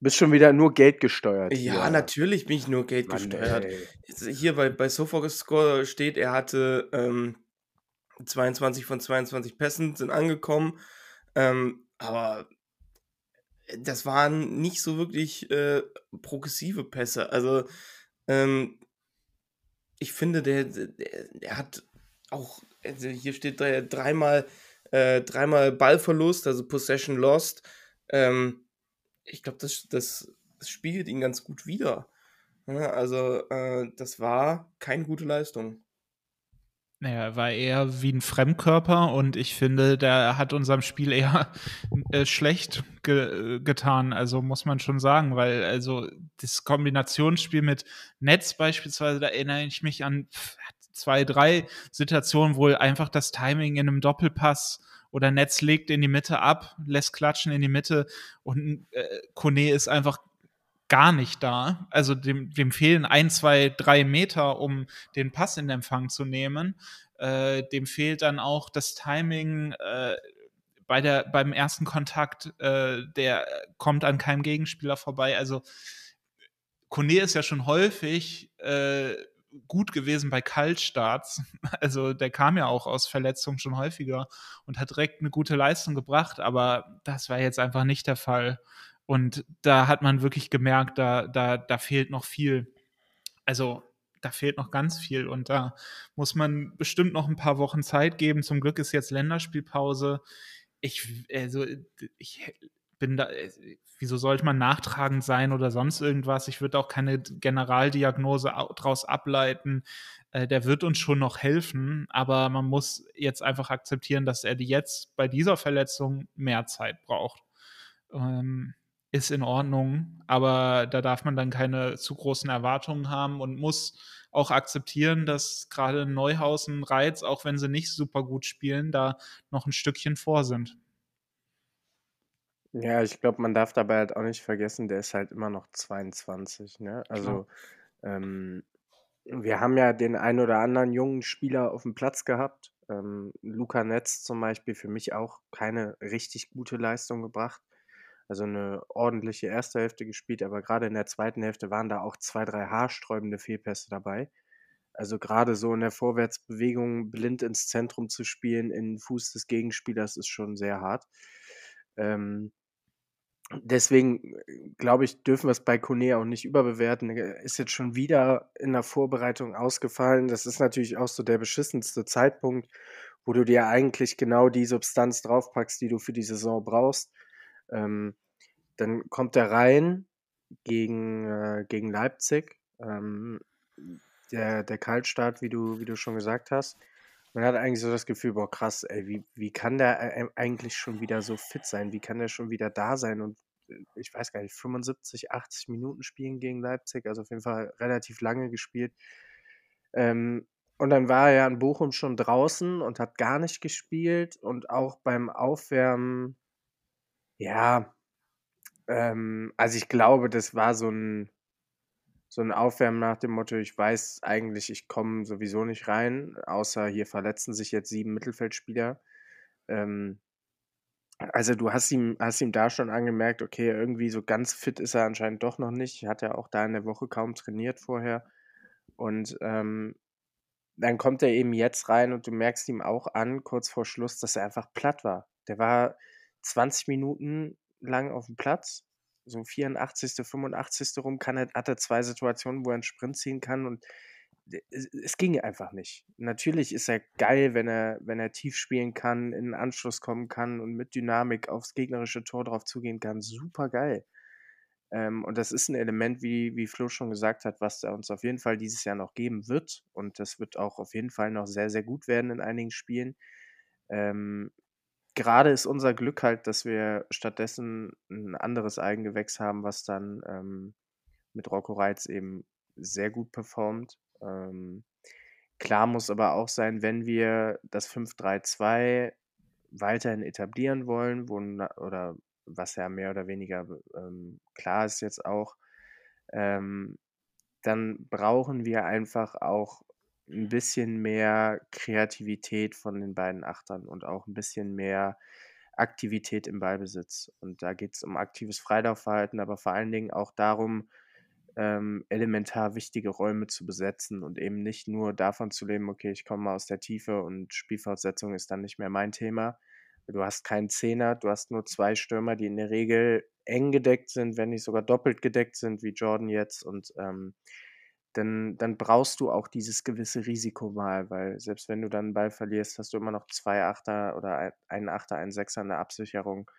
bist schon wieder nur Geld gesteuert. Ja, hier. natürlich bin ich nur Geld Mann, gesteuert. Hier bei, bei Score steht, er hatte ähm, 22 von 22 Pässen sind angekommen. Ähm, aber das waren nicht so wirklich äh, progressive Pässe. Also, ähm, ich finde, der, der, der, hat auch, also hier steht dreimal, äh, dreimal Ballverlust, also Possession Lost. Ähm, ich glaube, das, das, das, spiegelt ihn ganz gut wider. Ja, also, äh, das war keine gute Leistung. Naja, er war eher wie ein Fremdkörper und ich finde, der hat unserem Spiel eher äh, schlecht ge getan, also muss man schon sagen, weil also das Kombinationsspiel mit Netz beispielsweise, da erinnere ich mich an zwei, drei Situationen, wo einfach das Timing in einem Doppelpass oder Netz legt in die Mitte ab, lässt klatschen in die Mitte und äh, Kone ist einfach gar nicht da. Also dem, dem fehlen ein, zwei, drei Meter, um den Pass in Empfang zu nehmen. Äh, dem fehlt dann auch das Timing äh, bei der, beim ersten Kontakt. Äh, der kommt an keinem Gegenspieler vorbei. Also Kone ist ja schon häufig äh, gut gewesen bei Kaltstarts. [laughs] Also der kam ja auch aus Verletzungen schon häufiger und hat direkt eine gute Leistung gebracht, aber das war jetzt einfach nicht der Fall. Und da hat man wirklich gemerkt, da, da, da fehlt noch viel. Also da fehlt noch ganz viel und da muss man bestimmt noch ein paar Wochen Zeit geben. Zum Glück ist jetzt Länderspielpause. Ich, also, ich bin da, wieso sollte man nachtragend sein oder sonst irgendwas? Ich würde auch keine Generaldiagnose daraus ableiten. Äh, der wird uns schon noch helfen, aber man muss jetzt einfach akzeptieren, dass er jetzt bei dieser Verletzung mehr Zeit braucht. Ähm, ist in Ordnung, aber da darf man dann keine zu großen Erwartungen haben und muss auch akzeptieren, dass gerade Neuhausen, Reiz, auch wenn sie nicht super gut spielen, da noch ein Stückchen vor sind. Ja, ich glaube, man darf dabei halt auch nicht vergessen, der ist halt immer noch 22, ne? Also, ähm, wir haben ja den einen oder anderen jungen Spieler auf dem Platz gehabt. Ähm, Luca Netz zum Beispiel für mich auch keine richtig gute Leistung gebracht. Also eine ordentliche erste Hälfte gespielt, aber gerade in der zweiten Hälfte waren da auch zwei, drei haarsträubende Fehlpässe dabei. Also gerade so in der Vorwärtsbewegung blind ins Zentrum zu spielen, in den Fuß des Gegenspielers, ist schon sehr hart. Ähm, deswegen glaube ich, dürfen wir es bei Kone auch nicht überbewerten. Er ist jetzt schon wieder in der Vorbereitung ausgefallen. Das ist natürlich auch so der beschissenste Zeitpunkt, wo du dir eigentlich genau die Substanz draufpackst, die du für die Saison brauchst. Ähm, dann kommt er rein gegen, äh, gegen Leipzig. Ähm, der, der Kaltstart, wie du, wie du schon gesagt hast. Man hat eigentlich so das Gefühl, boah, krass, ey, wie, wie kann der eigentlich schon wieder so fit sein? Wie kann der schon wieder da sein und äh, ich weiß gar nicht, 75, 80 Minuten spielen gegen Leipzig, also auf jeden Fall relativ lange gespielt. Ähm, und dann war er ja in Bochum schon draußen und hat gar nicht gespielt und auch beim Aufwärmen ja, ähm, also ich glaube, das war so ein so 'n Aufwärmen nach dem Motto: „Ich weiß eigentlich, ich komme sowieso nicht rein, außer hier verletzen sich jetzt sieben Mittelfeldspieler.“ Ähm, also du hast ihm hast ihm da schon angemerkt, okay, irgendwie so ganz fit ist er anscheinend doch noch nicht. Hat er auch da in der Woche kaum trainiert vorher. Und, ähm, dann kommt er eben jetzt rein und du merkst ihm auch an, kurz vor Schluss, dass er einfach platt war. Der war 20 Minuten lang auf dem Platz, so 84., 85. rum kann er, hat er zwei Situationen, wo er einen Sprint ziehen kann und es, es ging einfach nicht. Natürlich ist er geil, wenn er, wenn er tief spielen kann, in den Anschluss kommen kann und mit Dynamik aufs gegnerische Tor drauf zugehen kann. Super geil. Ähm, und das ist ein Element, wie, wie Flo schon gesagt hat, was er uns auf jeden Fall dieses Jahr noch geben wird. Und das wird auch auf jeden Fall noch sehr, sehr gut werden in einigen Spielen. Ähm, gerade ist unser Glück halt, dass wir stattdessen ein anderes Eigengewächs haben, was dann ähm, mit Rocco Reitz eben sehr gut performt. Ähm, klar muss aber auch sein, wenn wir das 5-3-2 weiterhin etablieren wollen, wo, oder was ja mehr oder weniger ähm, klar ist jetzt auch, ähm, dann brauchen wir einfach auch ein bisschen mehr Kreativität von den beiden Achtern und auch ein bisschen mehr Aktivität im Ballbesitz. Und da geht es um aktives Freilaufverhalten, aber vor allen Dingen auch darum, ähm, elementar wichtige Räume zu besetzen und eben nicht nur davon zu leben, okay, ich komme aus der Tiefe und Spielfortsetzung ist dann nicht mehr mein Thema. Du hast keinen Zehner, du hast nur zwei Stürmer, die in der Regel eng gedeckt sind, wenn nicht sogar doppelt gedeckt sind, wie Jordan jetzt. Und ähm, dann, dann brauchst du auch dieses gewisse Risiko mal, weil selbst wenn du dann einen Ball verlierst, hast du immer noch zwei Achter oder einen Achter, einen Sechser in der Absicherung.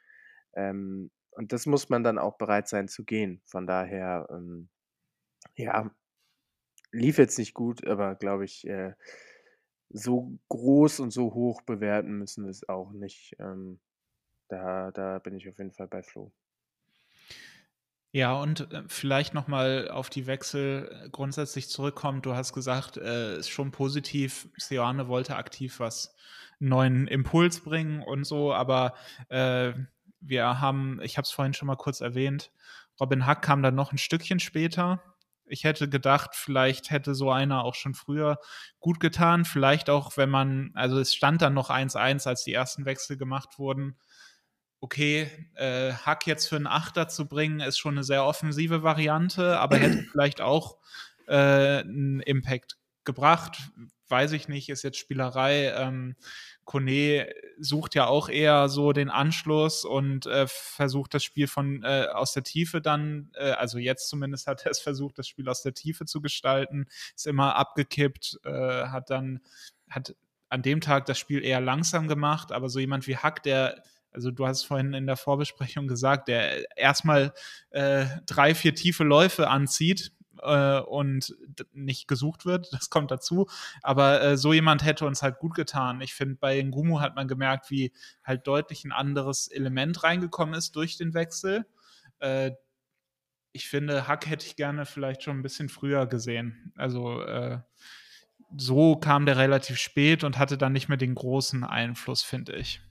Ähm, und das muss man dann auch bereit sein zu gehen. Von daher, ähm, ja, lief jetzt nicht gut, aber glaube ich, äh, so groß und so hoch bewerten müssen wir es auch nicht. Ähm, da, da bin ich auf jeden Fall bei Flo. Ja, und äh, vielleicht nochmal auf die Wechsel äh, grundsätzlich zurückkommen. Du hast gesagt, äh, ist schon positiv, Seoane wollte aktiv was, neuen Impuls bringen und so, aber äh, wir haben, ich habe es vorhin schon mal kurz erwähnt, Robin Hack kam dann noch ein Stückchen später. Ich hätte gedacht, vielleicht hätte so einer auch schon früher gut getan. Vielleicht auch, wenn man, also es stand dann noch 1-1, als die ersten Wechsel gemacht wurden okay, äh, Hack jetzt für einen Achter zu bringen, ist schon eine sehr offensive Variante, aber hätte [clears throat] vielleicht auch äh, einen Impact gebracht. Weiß ich nicht, ist jetzt Spielerei. Ähm, Kone sucht ja auch eher so den Anschluss und äh, versucht das Spiel von äh, aus der Tiefe dann, äh, also jetzt zumindest hat er es versucht, das Spiel aus der Tiefe zu gestalten, ist immer abgekippt, äh, hat dann, hat an dem Tag das Spiel eher langsam gemacht, aber so jemand wie Hack, der also du hast vorhin in der Vorbesprechung gesagt, der erstmal äh, drei, vier tiefe Läufe anzieht, äh, und nicht gesucht wird. [laughs] Das kommt dazu. Aber äh, so jemand hätte uns halt gut getan. Ich finde, bei Ngumu hat man gemerkt, wie halt deutlich ein anderes Element reingekommen ist durch den Wechsel. Äh, ich finde, Hack hätte ich gerne vielleicht schon ein bisschen früher gesehen. Also äh, so kam der relativ spät und hatte dann nicht mehr den großen Einfluss, finde ich.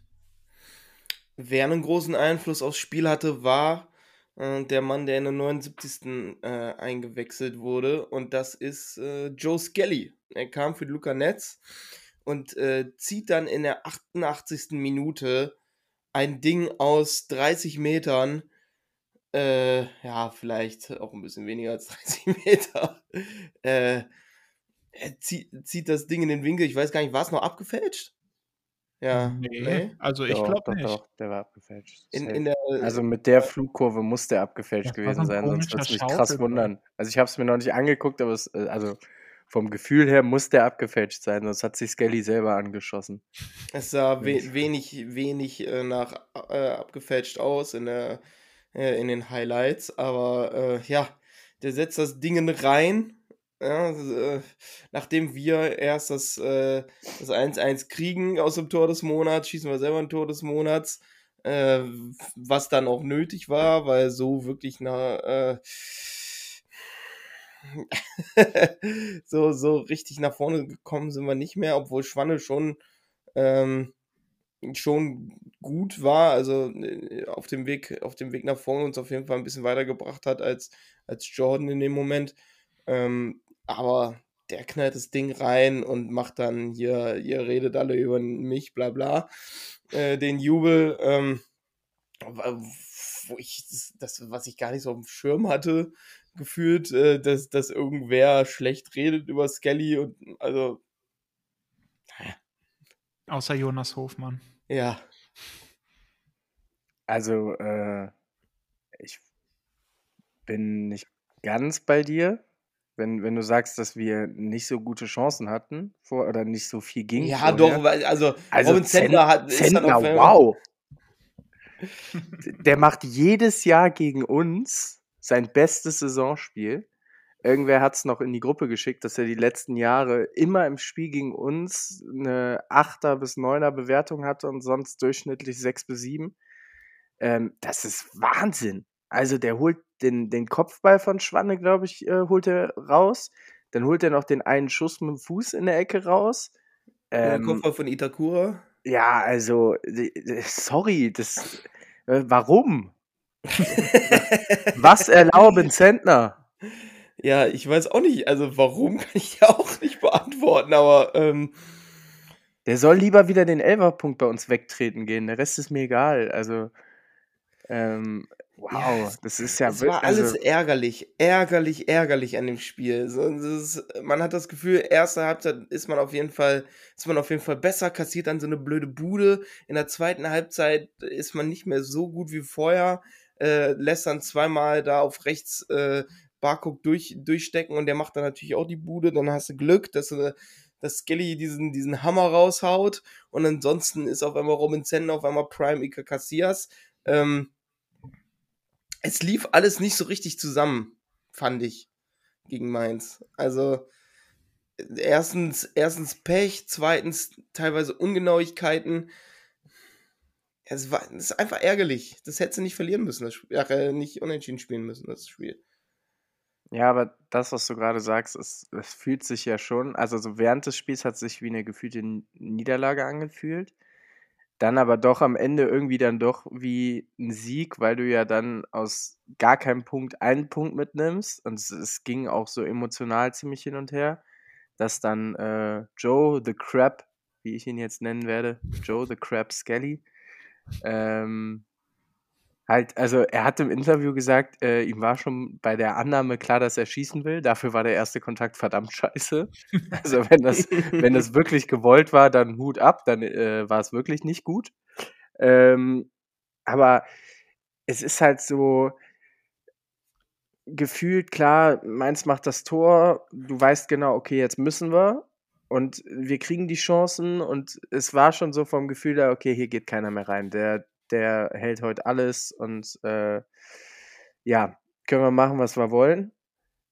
Wer einen großen Einfluss aufs Spiel hatte, war äh, der Mann, der in der 79. Äh, eingewechselt wurde. Und das ist äh, Joe Skelly. Er kam für Luca Netz und äh, zieht dann in der 88. Minute ein Ding aus 30 Metern. Äh, ja, vielleicht auch ein bisschen weniger als 30 [laughs] Meter. Äh, er zieht, zieht das Ding in den Winkel. Ich weiß gar nicht, war es noch abgefälscht? Ja. Nee, Nee? also ich glaube doch, nicht. doch, der war abgefälscht. In, in der, also mit der Flugkurve muss der abgefälscht gewesen sein, sonst würde es mich krass wundern. Also ich habe es mir noch nicht angeguckt, aber es, äh, also vom Gefühl her muss der abgefälscht sein, sonst hat sich Skelly selber angeschossen. Es sah we wenig, wenig äh, nach äh, abgefälscht aus in, der, äh, in den Highlights, aber äh, ja, der setzt das Ding rein. Ja, äh, nachdem wir erst das, äh, das 1-1 kriegen aus dem Tor des Monats, schießen wir selber ein Tor des Monats, äh, was dann auch nötig war, weil so wirklich nach, äh, [laughs] so, so richtig nach vorne gekommen sind wir nicht mehr, obwohl Schwanne schon ähm, schon gut war, also äh, auf dem Weg, auf dem Weg nach vorne uns auf jeden Fall ein bisschen weitergebracht hat als, als Jordan in dem Moment. Ähm, aber der knallt das Ding rein und macht dann hier, ihr redet alle über mich, bla bla, äh, den Jubel, ähm, wo ich das, das, was ich gar nicht so auf dem Schirm hatte, gefühlt, äh, dass, dass irgendwer schlecht redet über Skelly und also, Außer Jonas Hofmann. ja, Also, äh, ich bin nicht ganz bei dir, wenn, wenn du sagst, dass wir nicht so gute Chancen hatten vor, oder nicht so viel ging. Ja, vorher. doch, weil, also, Also Robin Zentner hat. Zentner, wow. [laughs] Der macht jedes Jahr gegen uns sein bestes Saisonspiel. Irgendwer hat es noch in die Gruppe geschickt, dass er die letzten Jahre immer im Spiel gegen uns eine 8er bis 9er Bewertung hatte und sonst durchschnittlich 6 bis 7. Ähm, das ist Wahnsinn. Also der holt den, den Kopfball von Schwanne, glaube ich, äh, holt er raus. Dann holt er noch den einen Schuss mit dem Fuß in der Ecke raus. Der Ähm, Kopfball von Itakura. ja, also, sorry, das. Äh, warum? [laughs] Was erlauben Zentner? Ja, ich weiß auch nicht, also warum kann ich ja auch nicht beantworten, aber ähm, Der soll lieber wieder den Elferpunkt bei uns wegtreten gehen. Der Rest ist mir egal. Also, ähm, wow, Ja, das ist ja es war wirklich. alles Also, ärgerlich, ärgerlich, ärgerlich an dem Spiel. So, ist, man hat das Gefühl, erste Halbzeit ist man auf jeden Fall, ist man auf jeden Fall besser, kassiert dann so eine blöde Bude. In der zweiten Halbzeit ist man nicht mehr so gut wie vorher, äh, lässt dann zweimal da auf rechts äh, Barcook durch, durchstecken und der macht dann natürlich auch die Bude. Dann hast du Glück, dass du dass Skelly diesen, diesen Hammer raushaut und ansonsten ist auf einmal Robin Zentner, auf einmal Prime Ika Casillas. Ähm, es lief alles nicht so richtig zusammen, fand ich, gegen Mainz. Also, erstens, erstens Pech, zweitens teilweise Ungenauigkeiten. Es, war, es ist einfach ärgerlich. Das hätte sie nicht verlieren müssen, das Spiel. Ach, äh, nicht unentschieden spielen müssen, das Spiel. ja, aber das, was du gerade sagst, es, es fühlt sich ja schon. Also, so während des Spiels hat es sich wie eine gefühlte Niederlage angefühlt. Dann aber doch am Ende irgendwie dann doch wie ein Sieg, weil du ja dann aus gar keinem Punkt einen Punkt mitnimmst. Und es, es ging auch so emotional ziemlich hin und her, dass dann äh, Joe the Crab, wie ich ihn jetzt nennen werde, Joe the Crab Skelly, ähm, Halt, also er hat im Interview gesagt, äh, ihm war schon bei der Annahme klar, dass er schießen will. Dafür war der erste Kontakt verdammt scheiße. [laughs] Also wenn das, wenn das wirklich gewollt war, dann Hut ab, dann äh, war es wirklich nicht gut. Ähm, aber es ist halt so gefühlt klar, Mainz macht das Tor, du weißt genau, okay, jetzt müssen wir und wir kriegen die Chancen und es war schon so vom Gefühl da, okay, hier geht keiner mehr rein. Der, der hält heute alles und äh, ja, können wir machen, was wir wollen.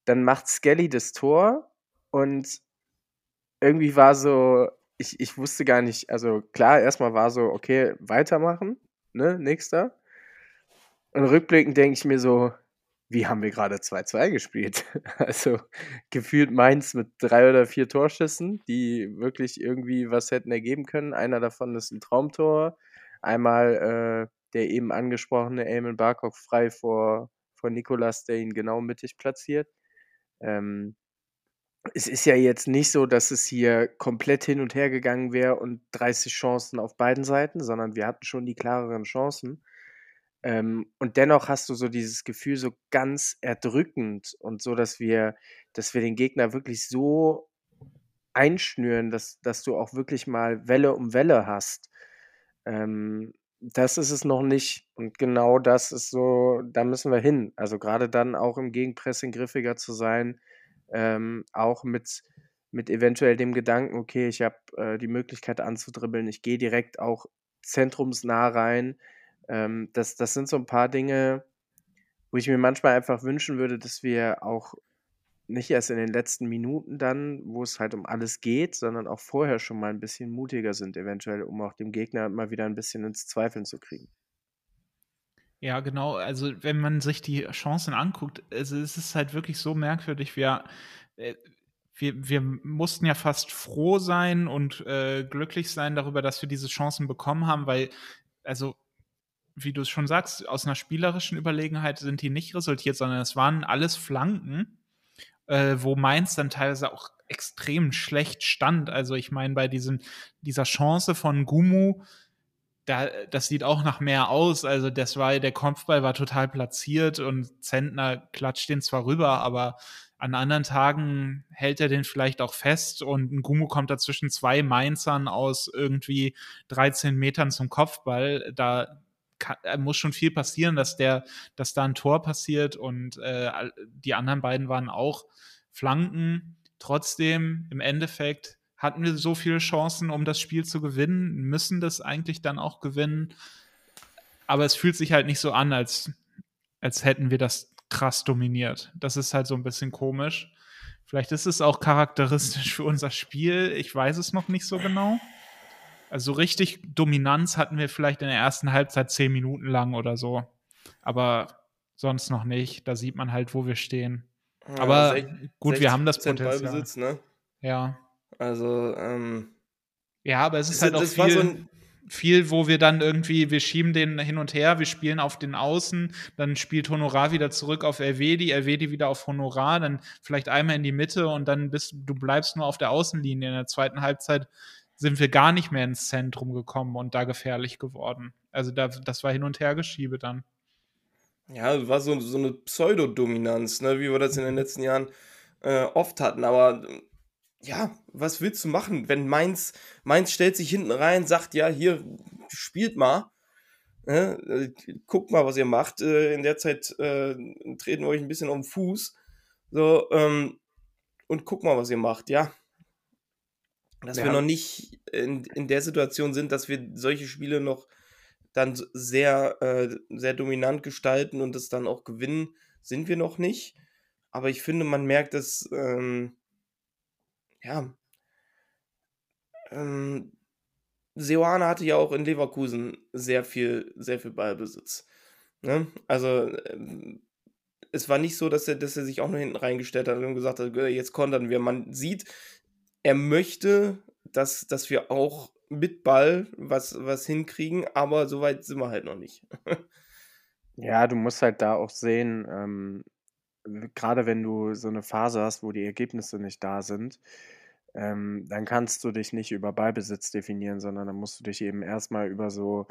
Dann macht Skelly das Tor und irgendwie war so, ich, ich wusste gar nicht, also klar, erstmal war so, okay, weitermachen, ne, nächster. Und rückblickend denke ich mir so, wie haben wir gerade 2-2 gespielt? [laughs] Also gefühlt Mainz mit drei oder vier Torschüssen, die wirklich irgendwie was hätten ergeben können. Einer davon ist ein Traumtor. Einmal äh, der eben angesprochene Eamon Barkov frei vor, vor Nikolas, der ihn genau mittig platziert. Ähm, es ist ja jetzt nicht so, dass es hier komplett hin und her gegangen wäre und 30 Chancen auf beiden Seiten, sondern wir hatten schon die klareren Chancen. Ähm, und dennoch hast du so dieses Gefühl so ganz erdrückend und so, dass wir, dass wir den Gegner wirklich so einschnüren, dass, dass du auch wirklich mal Welle um Welle hast. Ähm, das ist es noch nicht. Und genau das ist so, da müssen wir hin. Also gerade dann auch im Gegenpressing griffiger zu sein, ähm, auch mit, mit eventuell dem Gedanken, okay, ich habe äh, die Möglichkeit anzudribbeln, ich gehe direkt auch zentrumsnah rein. Ähm, das, das sind so ein paar Dinge, wo ich mir manchmal einfach wünschen würde, dass wir auch nicht erst in den letzten Minuten dann, wo es halt um alles geht, sondern auch vorher schon mal ein bisschen mutiger sind, eventuell, um auch dem Gegner mal wieder ein bisschen ins Zweifeln zu kriegen. Ja, genau. Also, wenn man sich die Chancen anguckt, also es ist halt wirklich so merkwürdig. Wir, äh, wir, wir mussten ja fast froh sein und äh, glücklich sein darüber, dass wir diese Chancen bekommen haben, weil, also, wie du es schon sagst, aus einer spielerischen Überlegenheit sind die nicht resultiert, sondern es waren alles Flanken äh, wo Mainz dann teilweise auch extrem schlecht stand. Also ich meine, bei diesem, dieser Chance von Gumu, da, das sieht auch nach mehr aus. Also das war, der Kopfball war total platziert und Zentner klatscht den zwar rüber, aber an anderen Tagen hält er den vielleicht auch fest und ein Gumu kommt da zwischen zwei Mainzern aus irgendwie 13 Metern zum Kopfball. Da kann, äh, muss schon viel passieren, dass der, dass da ein Tor passiert und äh, die anderen beiden waren auch Flanken. Trotzdem, im Endeffekt hatten wir so viele Chancen, um das Spiel zu gewinnen, müssen das eigentlich dann auch gewinnen. Aber es fühlt sich halt nicht so an, als, als hätten wir das krass dominiert. Das ist halt so ein bisschen komisch. Vielleicht ist es auch charakteristisch für unser Spiel. Ich weiß es noch nicht so genau. Also richtig Dominanz hatten wir vielleicht in der ersten Halbzeit zehn Minuten lang oder so. Aber sonst noch nicht. Da sieht man halt, wo wir stehen. Ja, Aber gut, wir haben das Potenzial. Ballbesitz, ne? Ja. Also, ähm, Ja, aber es ist halt auch viel, so viel, wo wir dann irgendwie, wir schieben den hin und her, wir spielen auf den Außen, dann spielt Honorar wieder zurück auf Elvedi, Elvedi wieder auf Honorar, dann vielleicht einmal in die Mitte und dann bist du bleibst nur auf der Außenlinie. In der zweiten Halbzeit sind wir gar nicht mehr ins Zentrum gekommen und da gefährlich geworden. Also da, das war hin und her geschiebe dann. Ja, war so, so eine Pseudodominanz, ne, wie wir das in den letzten Jahren äh, oft hatten. Aber ja, was willst du machen, wenn Mainz, Mainz stellt sich hinten rein, sagt, ja, hier, spielt mal. Ne, äh, guckt mal, was ihr macht. Äh, in der Zeit äh, treten wir euch ein bisschen um den Fuß. So, ähm, und guck mal, was ihr macht. Ja, dass ja. wir noch nicht in, in der Situation sind, dass wir solche Spiele noch dann sehr, äh, sehr dominant gestalten und das dann auch gewinnen, sind wir noch nicht. Aber ich finde, man merkt dass, ähm, ja, ähm, Seoane hatte ja auch in Leverkusen sehr viel, sehr viel Ballbesitz. Ne? Also, ähm, es war nicht so, dass er, dass er sich auch nur hinten reingestellt hat und gesagt hat, jetzt kontern wir. Man sieht, er möchte, dass, dass wir auch mit Ball was, was hinkriegen, aber so weit sind wir halt noch nicht. [laughs] ja, du musst halt da auch sehen, ähm, gerade wenn du so eine Phase hast, wo die Ergebnisse nicht da sind, ähm, dann kannst du dich nicht über Ballbesitz definieren, sondern dann musst du dich eben erstmal über so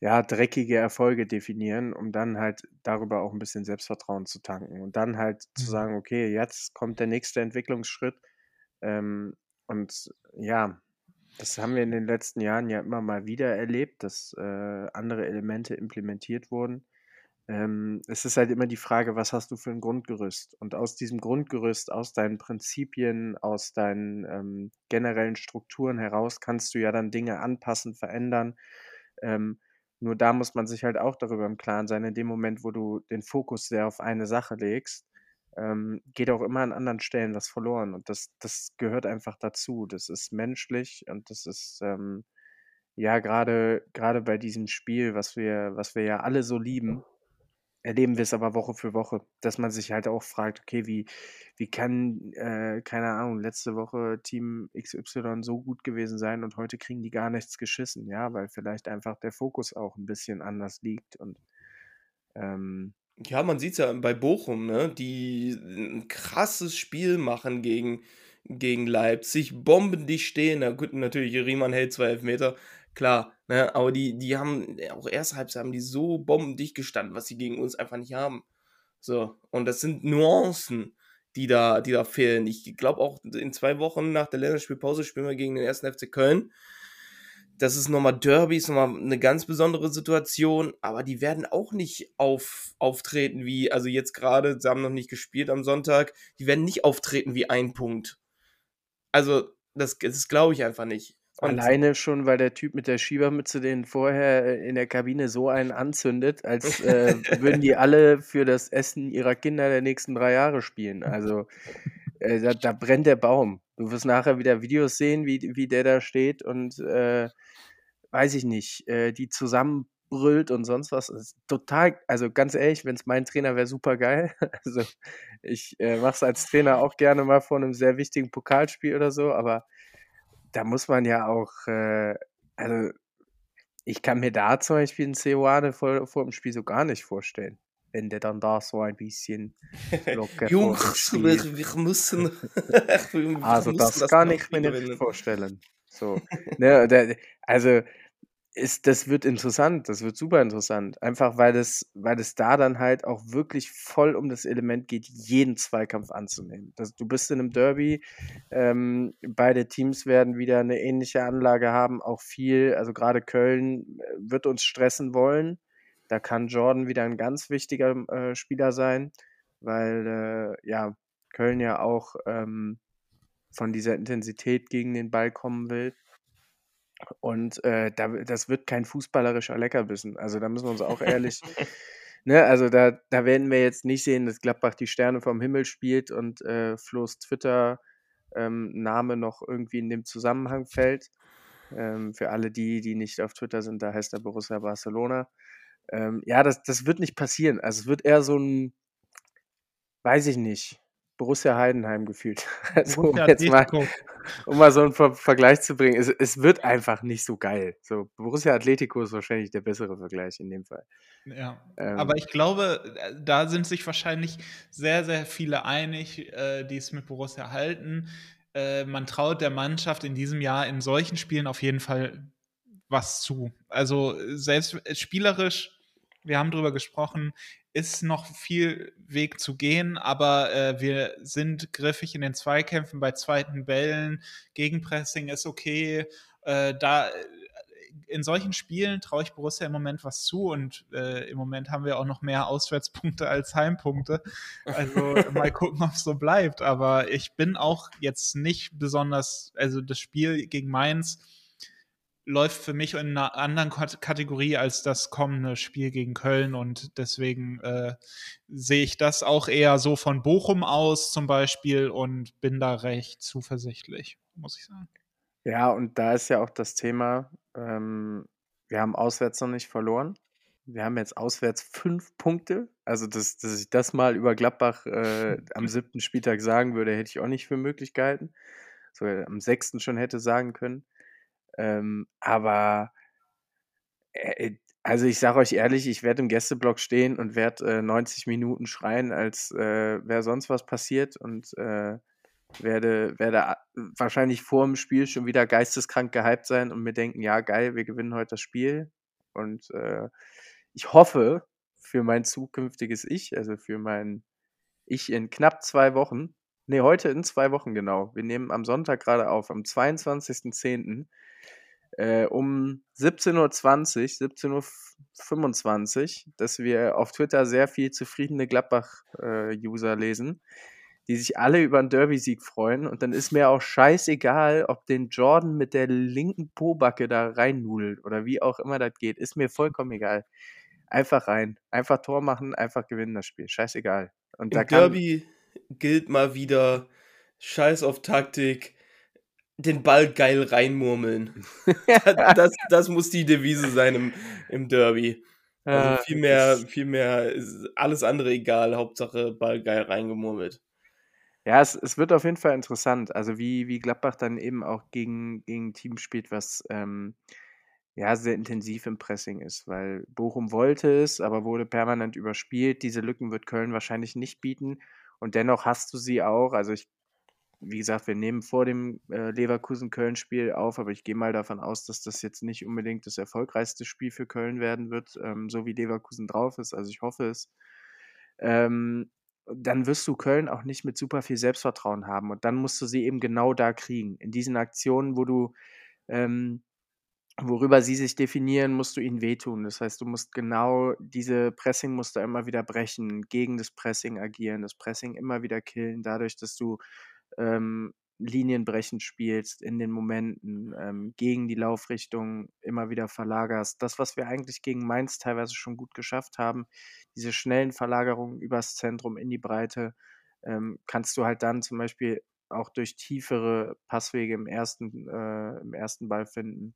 ja, dreckige Erfolge definieren, um dann halt darüber auch ein bisschen Selbstvertrauen zu tanken und dann halt zu Mhm. sagen, okay, jetzt kommt der nächste Entwicklungsschritt. Ähm, und ja, das haben wir in den letzten Jahren ja immer mal wieder erlebt, dass äh, andere Elemente implementiert wurden. Ähm, es ist halt immer die Frage, was hast du für ein Grundgerüst? Und aus diesem Grundgerüst, aus deinen Prinzipien, aus deinen ähm, generellen Strukturen heraus kannst du ja dann Dinge anpassen, verändern. Ähm, nur da muss man sich halt auch darüber im Klaren sein, in dem Moment, wo du den Fokus sehr auf eine Sache legst, ähm, geht auch immer an anderen Stellen was verloren. Und das, das gehört einfach dazu. Das ist menschlich und das ist ähm, ja gerade gerade bei diesem Spiel, was wir, was wir ja alle so lieben, erleben wir es aber Woche für Woche, dass man sich halt auch fragt, okay, wie, wie kann, äh, keine Ahnung, letzte Woche Team XY so gut gewesen sein und heute kriegen die gar nichts geschissen, ja, weil vielleicht einfach der Fokus auch ein bisschen anders liegt und ähm, Ja, man sieht es ja bei Bochum, ne? Die ein krasses Spiel machen gegen, gegen Leipzig, bombendicht stehen. Na gut, natürlich, Riemann hält zwei Elfmeter, klar, ne? Aber die, die haben, auch erst Halbzeit haben die so bombendicht gestanden, was sie gegen uns einfach nicht haben. So, und das sind Nuancen, die da, die da fehlen. Ich glaube auch, in zwei Wochen nach der Länderspielpause spielen wir gegen den 1. FC Köln. Das ist nochmal Derby, ist nochmal eine ganz besondere Situation, aber die werden auch nicht auf, auftreten wie, also jetzt gerade, sie haben noch nicht gespielt am Sonntag, die werden nicht auftreten wie ein Punkt. Also, das, das glaube ich einfach nicht. Und Alleine schon, weil der Typ mit der Schiebermütze den vorher äh, in der Kabine so einen anzündet, als äh, würden die [laughs] alle für das Essen ihrer Kinder der nächsten drei Jahre spielen. Also äh, da, da brennt der Baum. Du wirst nachher wieder Videos sehen, wie, wie der da steht und äh, weiß ich nicht, äh, die zusammenbrüllt und sonst was. Ist total, also ganz ehrlich, wenn es mein Trainer wäre, super geil. [laughs] Also ich äh, mache es als Trainer auch gerne mal vor einem sehr wichtigen Pokalspiel oder so, aber da muss man ja auch, äh, also ich kann mir da zum Beispiel einen Ceoane vor, vor dem Spiel so gar nicht vorstellen. Wenn der dann da so ein bisschen [laughs] locker Jungs, [laughs] wir müssen. [laughs] wir Also müssen das kann ich mir nicht gewinnen. vorstellen. So. ne, also ist, das wird interessant, das wird super interessant. Einfach weil es, weil es da dann halt auch wirklich voll um das Element geht, jeden Zweikampf anzunehmen. Das, du bist in einem Derby, ähm, beide Teams werden wieder eine ähnliche Anlage haben, auch viel, also gerade Köln äh, wird uns stressen wollen. Da kann Jordan wieder ein ganz wichtiger äh, Spieler sein, weil äh, ja, Köln ja auch ähm, von dieser Intensität gegen den Ball kommen will. Und äh, da, das wird kein fußballerischer Leckerbissen. Also da müssen wir uns auch ehrlich, [laughs] ne, also da, da werden wir jetzt nicht sehen, dass Gladbach die Sterne vom Himmel spielt und äh, Flo's Twitter-Name noch irgendwie in dem Zusammenhang fällt. Ähm, für alle die, die nicht auf Twitter sind, da heißt er Borussia Barcelona. Ähm, ja, das, das wird nicht passieren. Also es wird eher so ein, weiß ich nicht, Borussia Heidenheim gefühlt. [laughs] Also, um, jetzt mal, um mal so einen Ver Vergleich zu bringen. Es, es wird einfach nicht so geil. So, Borussia Atletico ist wahrscheinlich der bessere Vergleich in dem Fall. Ja, Ähm, aber ich glaube, äh, da sind sich wahrscheinlich sehr, sehr viele einig, äh, die es mit Borussia halten. Äh, man traut der Mannschaft in diesem Jahr in solchen Spielen auf jeden Fall was zu. Also selbst äh, spielerisch, wir haben drüber gesprochen, ist noch viel Weg zu gehen, aber äh, wir sind griffig in den Zweikämpfen bei zweiten Bällen. Gegenpressing ist okay. Äh, da in solchen Spielen traue ich Borussia im Moment was zu und äh, im Moment haben wir auch noch mehr Auswärtspunkte als Heimpunkte. Also [laughs] mal gucken, ob es so bleibt. Aber ich bin auch jetzt nicht besonders, also das Spiel gegen Mainz läuft für mich in einer anderen Kat- Kategorie als das kommende Spiel gegen Köln und deswegen äh, sehe ich das auch eher so von Bochum aus zum Beispiel und bin da recht zuversichtlich, muss ich sagen. ja, und da ist ja auch das Thema, ähm, wir haben auswärts noch nicht verloren. Wir haben jetzt auswärts fünf Punkte. Also, dass, dass ich das mal über Gladbach äh, [laughs] am siebten Spieltag sagen würde, hätte ich auch nicht für möglich gehalten. Sogar am sechsten schon hätte sagen können. Ähm, aber äh, also ich sage euch ehrlich, ich werde im Gästeblock stehen und werde äh, 90 Minuten schreien, als äh, wäre sonst was passiert und äh, werde, werde wahrscheinlich vor dem Spiel schon wieder geisteskrank gehypt sein und mir denken, ja geil, wir gewinnen heute das Spiel. Und äh, ich hoffe für mein zukünftiges Ich, also für mein Ich in knapp zwei Wochen, nee, heute in zwei Wochen genau. Wir nehmen am Sonntag gerade auf, am 22.10. Äh, um 17.20 Uhr, 17.25 Uhr, dass wir auf Twitter sehr viel zufriedene Gladbach-User lesen, die sich alle über einen Derby-Sieg freuen. Und dann ist mir auch scheißegal, ob den Jordan mit der linken Pobacke da reinnudelt oder wie auch immer das geht. Ist mir vollkommen egal. Einfach rein. Einfach Tor machen, einfach gewinnen das Spiel. Scheißegal. Und Im Derby gilt mal wieder Scheiß auf Taktik, den Ball geil reinmurmeln. [laughs] das, das muss die Devise sein im, im Derby. Also viel mehr, viel mehr ist alles andere egal, Hauptsache Ball geil reingemurmelt. Ja, es, es wird auf jeden Fall interessant. Also wie, wie Gladbach dann eben auch gegen, gegen ein Team spielt, was ähm, ja sehr intensiv im Pressing ist, weil Bochum wollte es, aber wurde permanent überspielt. Diese Lücken wird Köln wahrscheinlich nicht bieten. Und dennoch hast du sie auch. Also ich, wie gesagt, wir nehmen vor dem äh, Leverkusen-Köln-Spiel auf, aber ich gehe mal davon aus, dass das jetzt nicht unbedingt das erfolgreichste Spiel für Köln werden wird, ähm, so wie Leverkusen drauf ist. Also ich hoffe es. Ähm, dann wirst du Köln auch nicht mit super viel Selbstvertrauen haben. Und dann musst du sie eben genau da kriegen. In diesen Aktionen, wo du, ähm, worüber sie sich definieren, musst du ihnen wehtun. Das heißt, du musst genau diese Pressing-Muster immer wieder brechen, gegen das Pressing agieren, das Pressing immer wieder killen, dadurch, dass du ähm, linienbrechend spielst in den Momenten, ähm, gegen die Laufrichtung immer wieder verlagerst. Das, was wir eigentlich gegen Mainz teilweise schon gut geschafft haben, diese schnellen Verlagerungen übers Zentrum in die Breite, ähm, kannst du halt dann zum Beispiel auch durch tiefere Passwege im ersten, äh, im ersten Ball finden.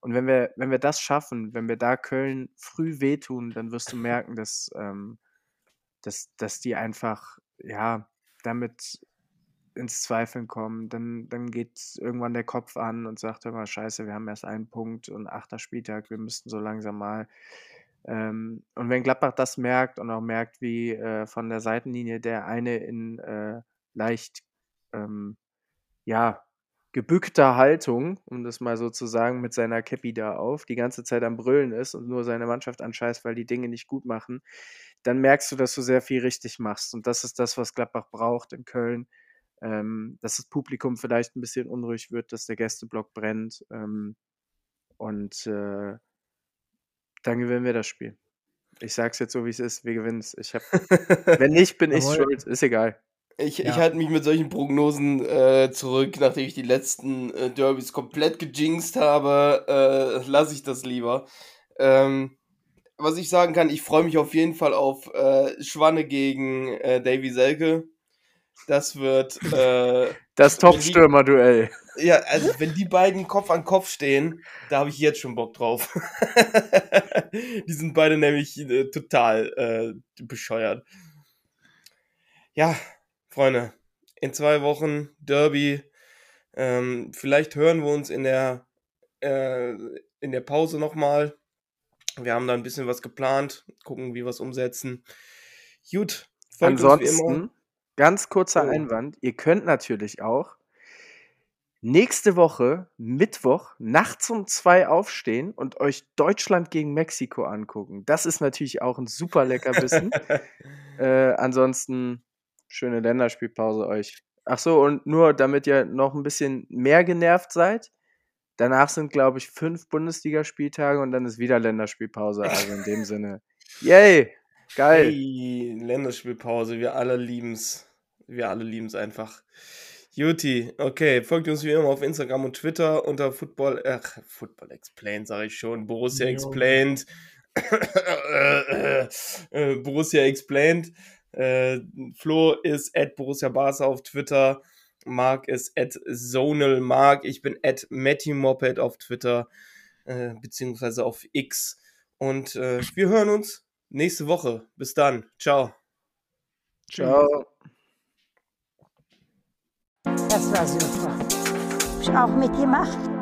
Und wenn wir, wenn wir das schaffen, wenn wir da Köln früh wehtun, dann wirst du merken, dass, ähm, dass, dass die einfach, ja, damit ins Zweifeln kommen. Dann, dann geht irgendwann der Kopf an und sagt immer, scheiße, wir haben erst einen Punkt und achter Spieltag, wir müssten so langsam mal. Ähm, und wenn Gladbach das merkt und auch merkt, wie äh, von der Seitenlinie der eine in äh, leicht, ähm, ja, gebückter Haltung, um das mal so zu sagen, mit seiner Cappy da auf, die ganze Zeit am Brüllen ist und nur seine Mannschaft anscheißt, weil die Dinge nicht gut machen, dann merkst du, dass du sehr viel richtig machst. Und das ist das, was Gladbach braucht in Köln. Ähm, dass das Publikum vielleicht ein bisschen unruhig wird, dass der Gästeblock brennt. Ähm, und äh, dann gewinnen wir das Spiel. Ich sag's jetzt so, wie es ist. Wir gewinnen es. Ich hab, [laughs] wenn nicht, bin ich schuld. Ist egal. Ich, ich Ja. halte mich mit solchen Prognosen äh, zurück, nachdem ich die letzten äh, Derbys komplett gejinxt habe, äh, lasse ich das lieber. Ähm, was ich sagen kann, ich freue mich auf jeden Fall auf äh, Schwanne gegen äh, Davy Selke. Das wird, äh, Das Top-Stürmer-Duell. ja, also wenn die beiden Kopf an Kopf stehen, da habe ich jetzt schon Bock drauf. [laughs] die sind beide nämlich äh, total äh, bescheuert. Ja, Freunde, in zwei Wochen Derby. Ähm, vielleicht hören wir uns in der, äh, in der Pause nochmal. Wir haben da ein bisschen was geplant, gucken, wie wir es umsetzen. Gut, folgt uns wie immer. Ganz kurzer Oh. Einwand, ihr könnt natürlich auch nächste Woche, Mittwoch, nachts um zwei aufstehen und euch Deutschland gegen Mexiko angucken. Das ist natürlich auch ein super lecker Bissen. [laughs] äh, ansonsten, schöne Länderspielpause euch. Ach so, und nur damit ihr noch ein bisschen mehr genervt seid, danach sind, glaube ich, fünf Bundesligaspieltage und dann ist wieder Länderspielpause. Also in dem Sinne, [laughs] yay, geil. Hey, Länderspielpause, wir alle lieben's. Wir alle lieben's einfach. Juti, okay, folgt uns wie immer auf Instagram und Twitter unter Football, ach, Football Explained, sage ich schon, Borussia Jo. Explained, [coughs] äh, Borussia Explained, äh, Flo ist at Borussia Barca auf Twitter, Marc ist at Zonal Mark, ich bin at Matty Moped auf Twitter, äh, beziehungsweise auf X und äh, wir hören uns nächste Woche. Bis dann. Ciao. Ciao. Das war super. Hab ich auch mitgemacht.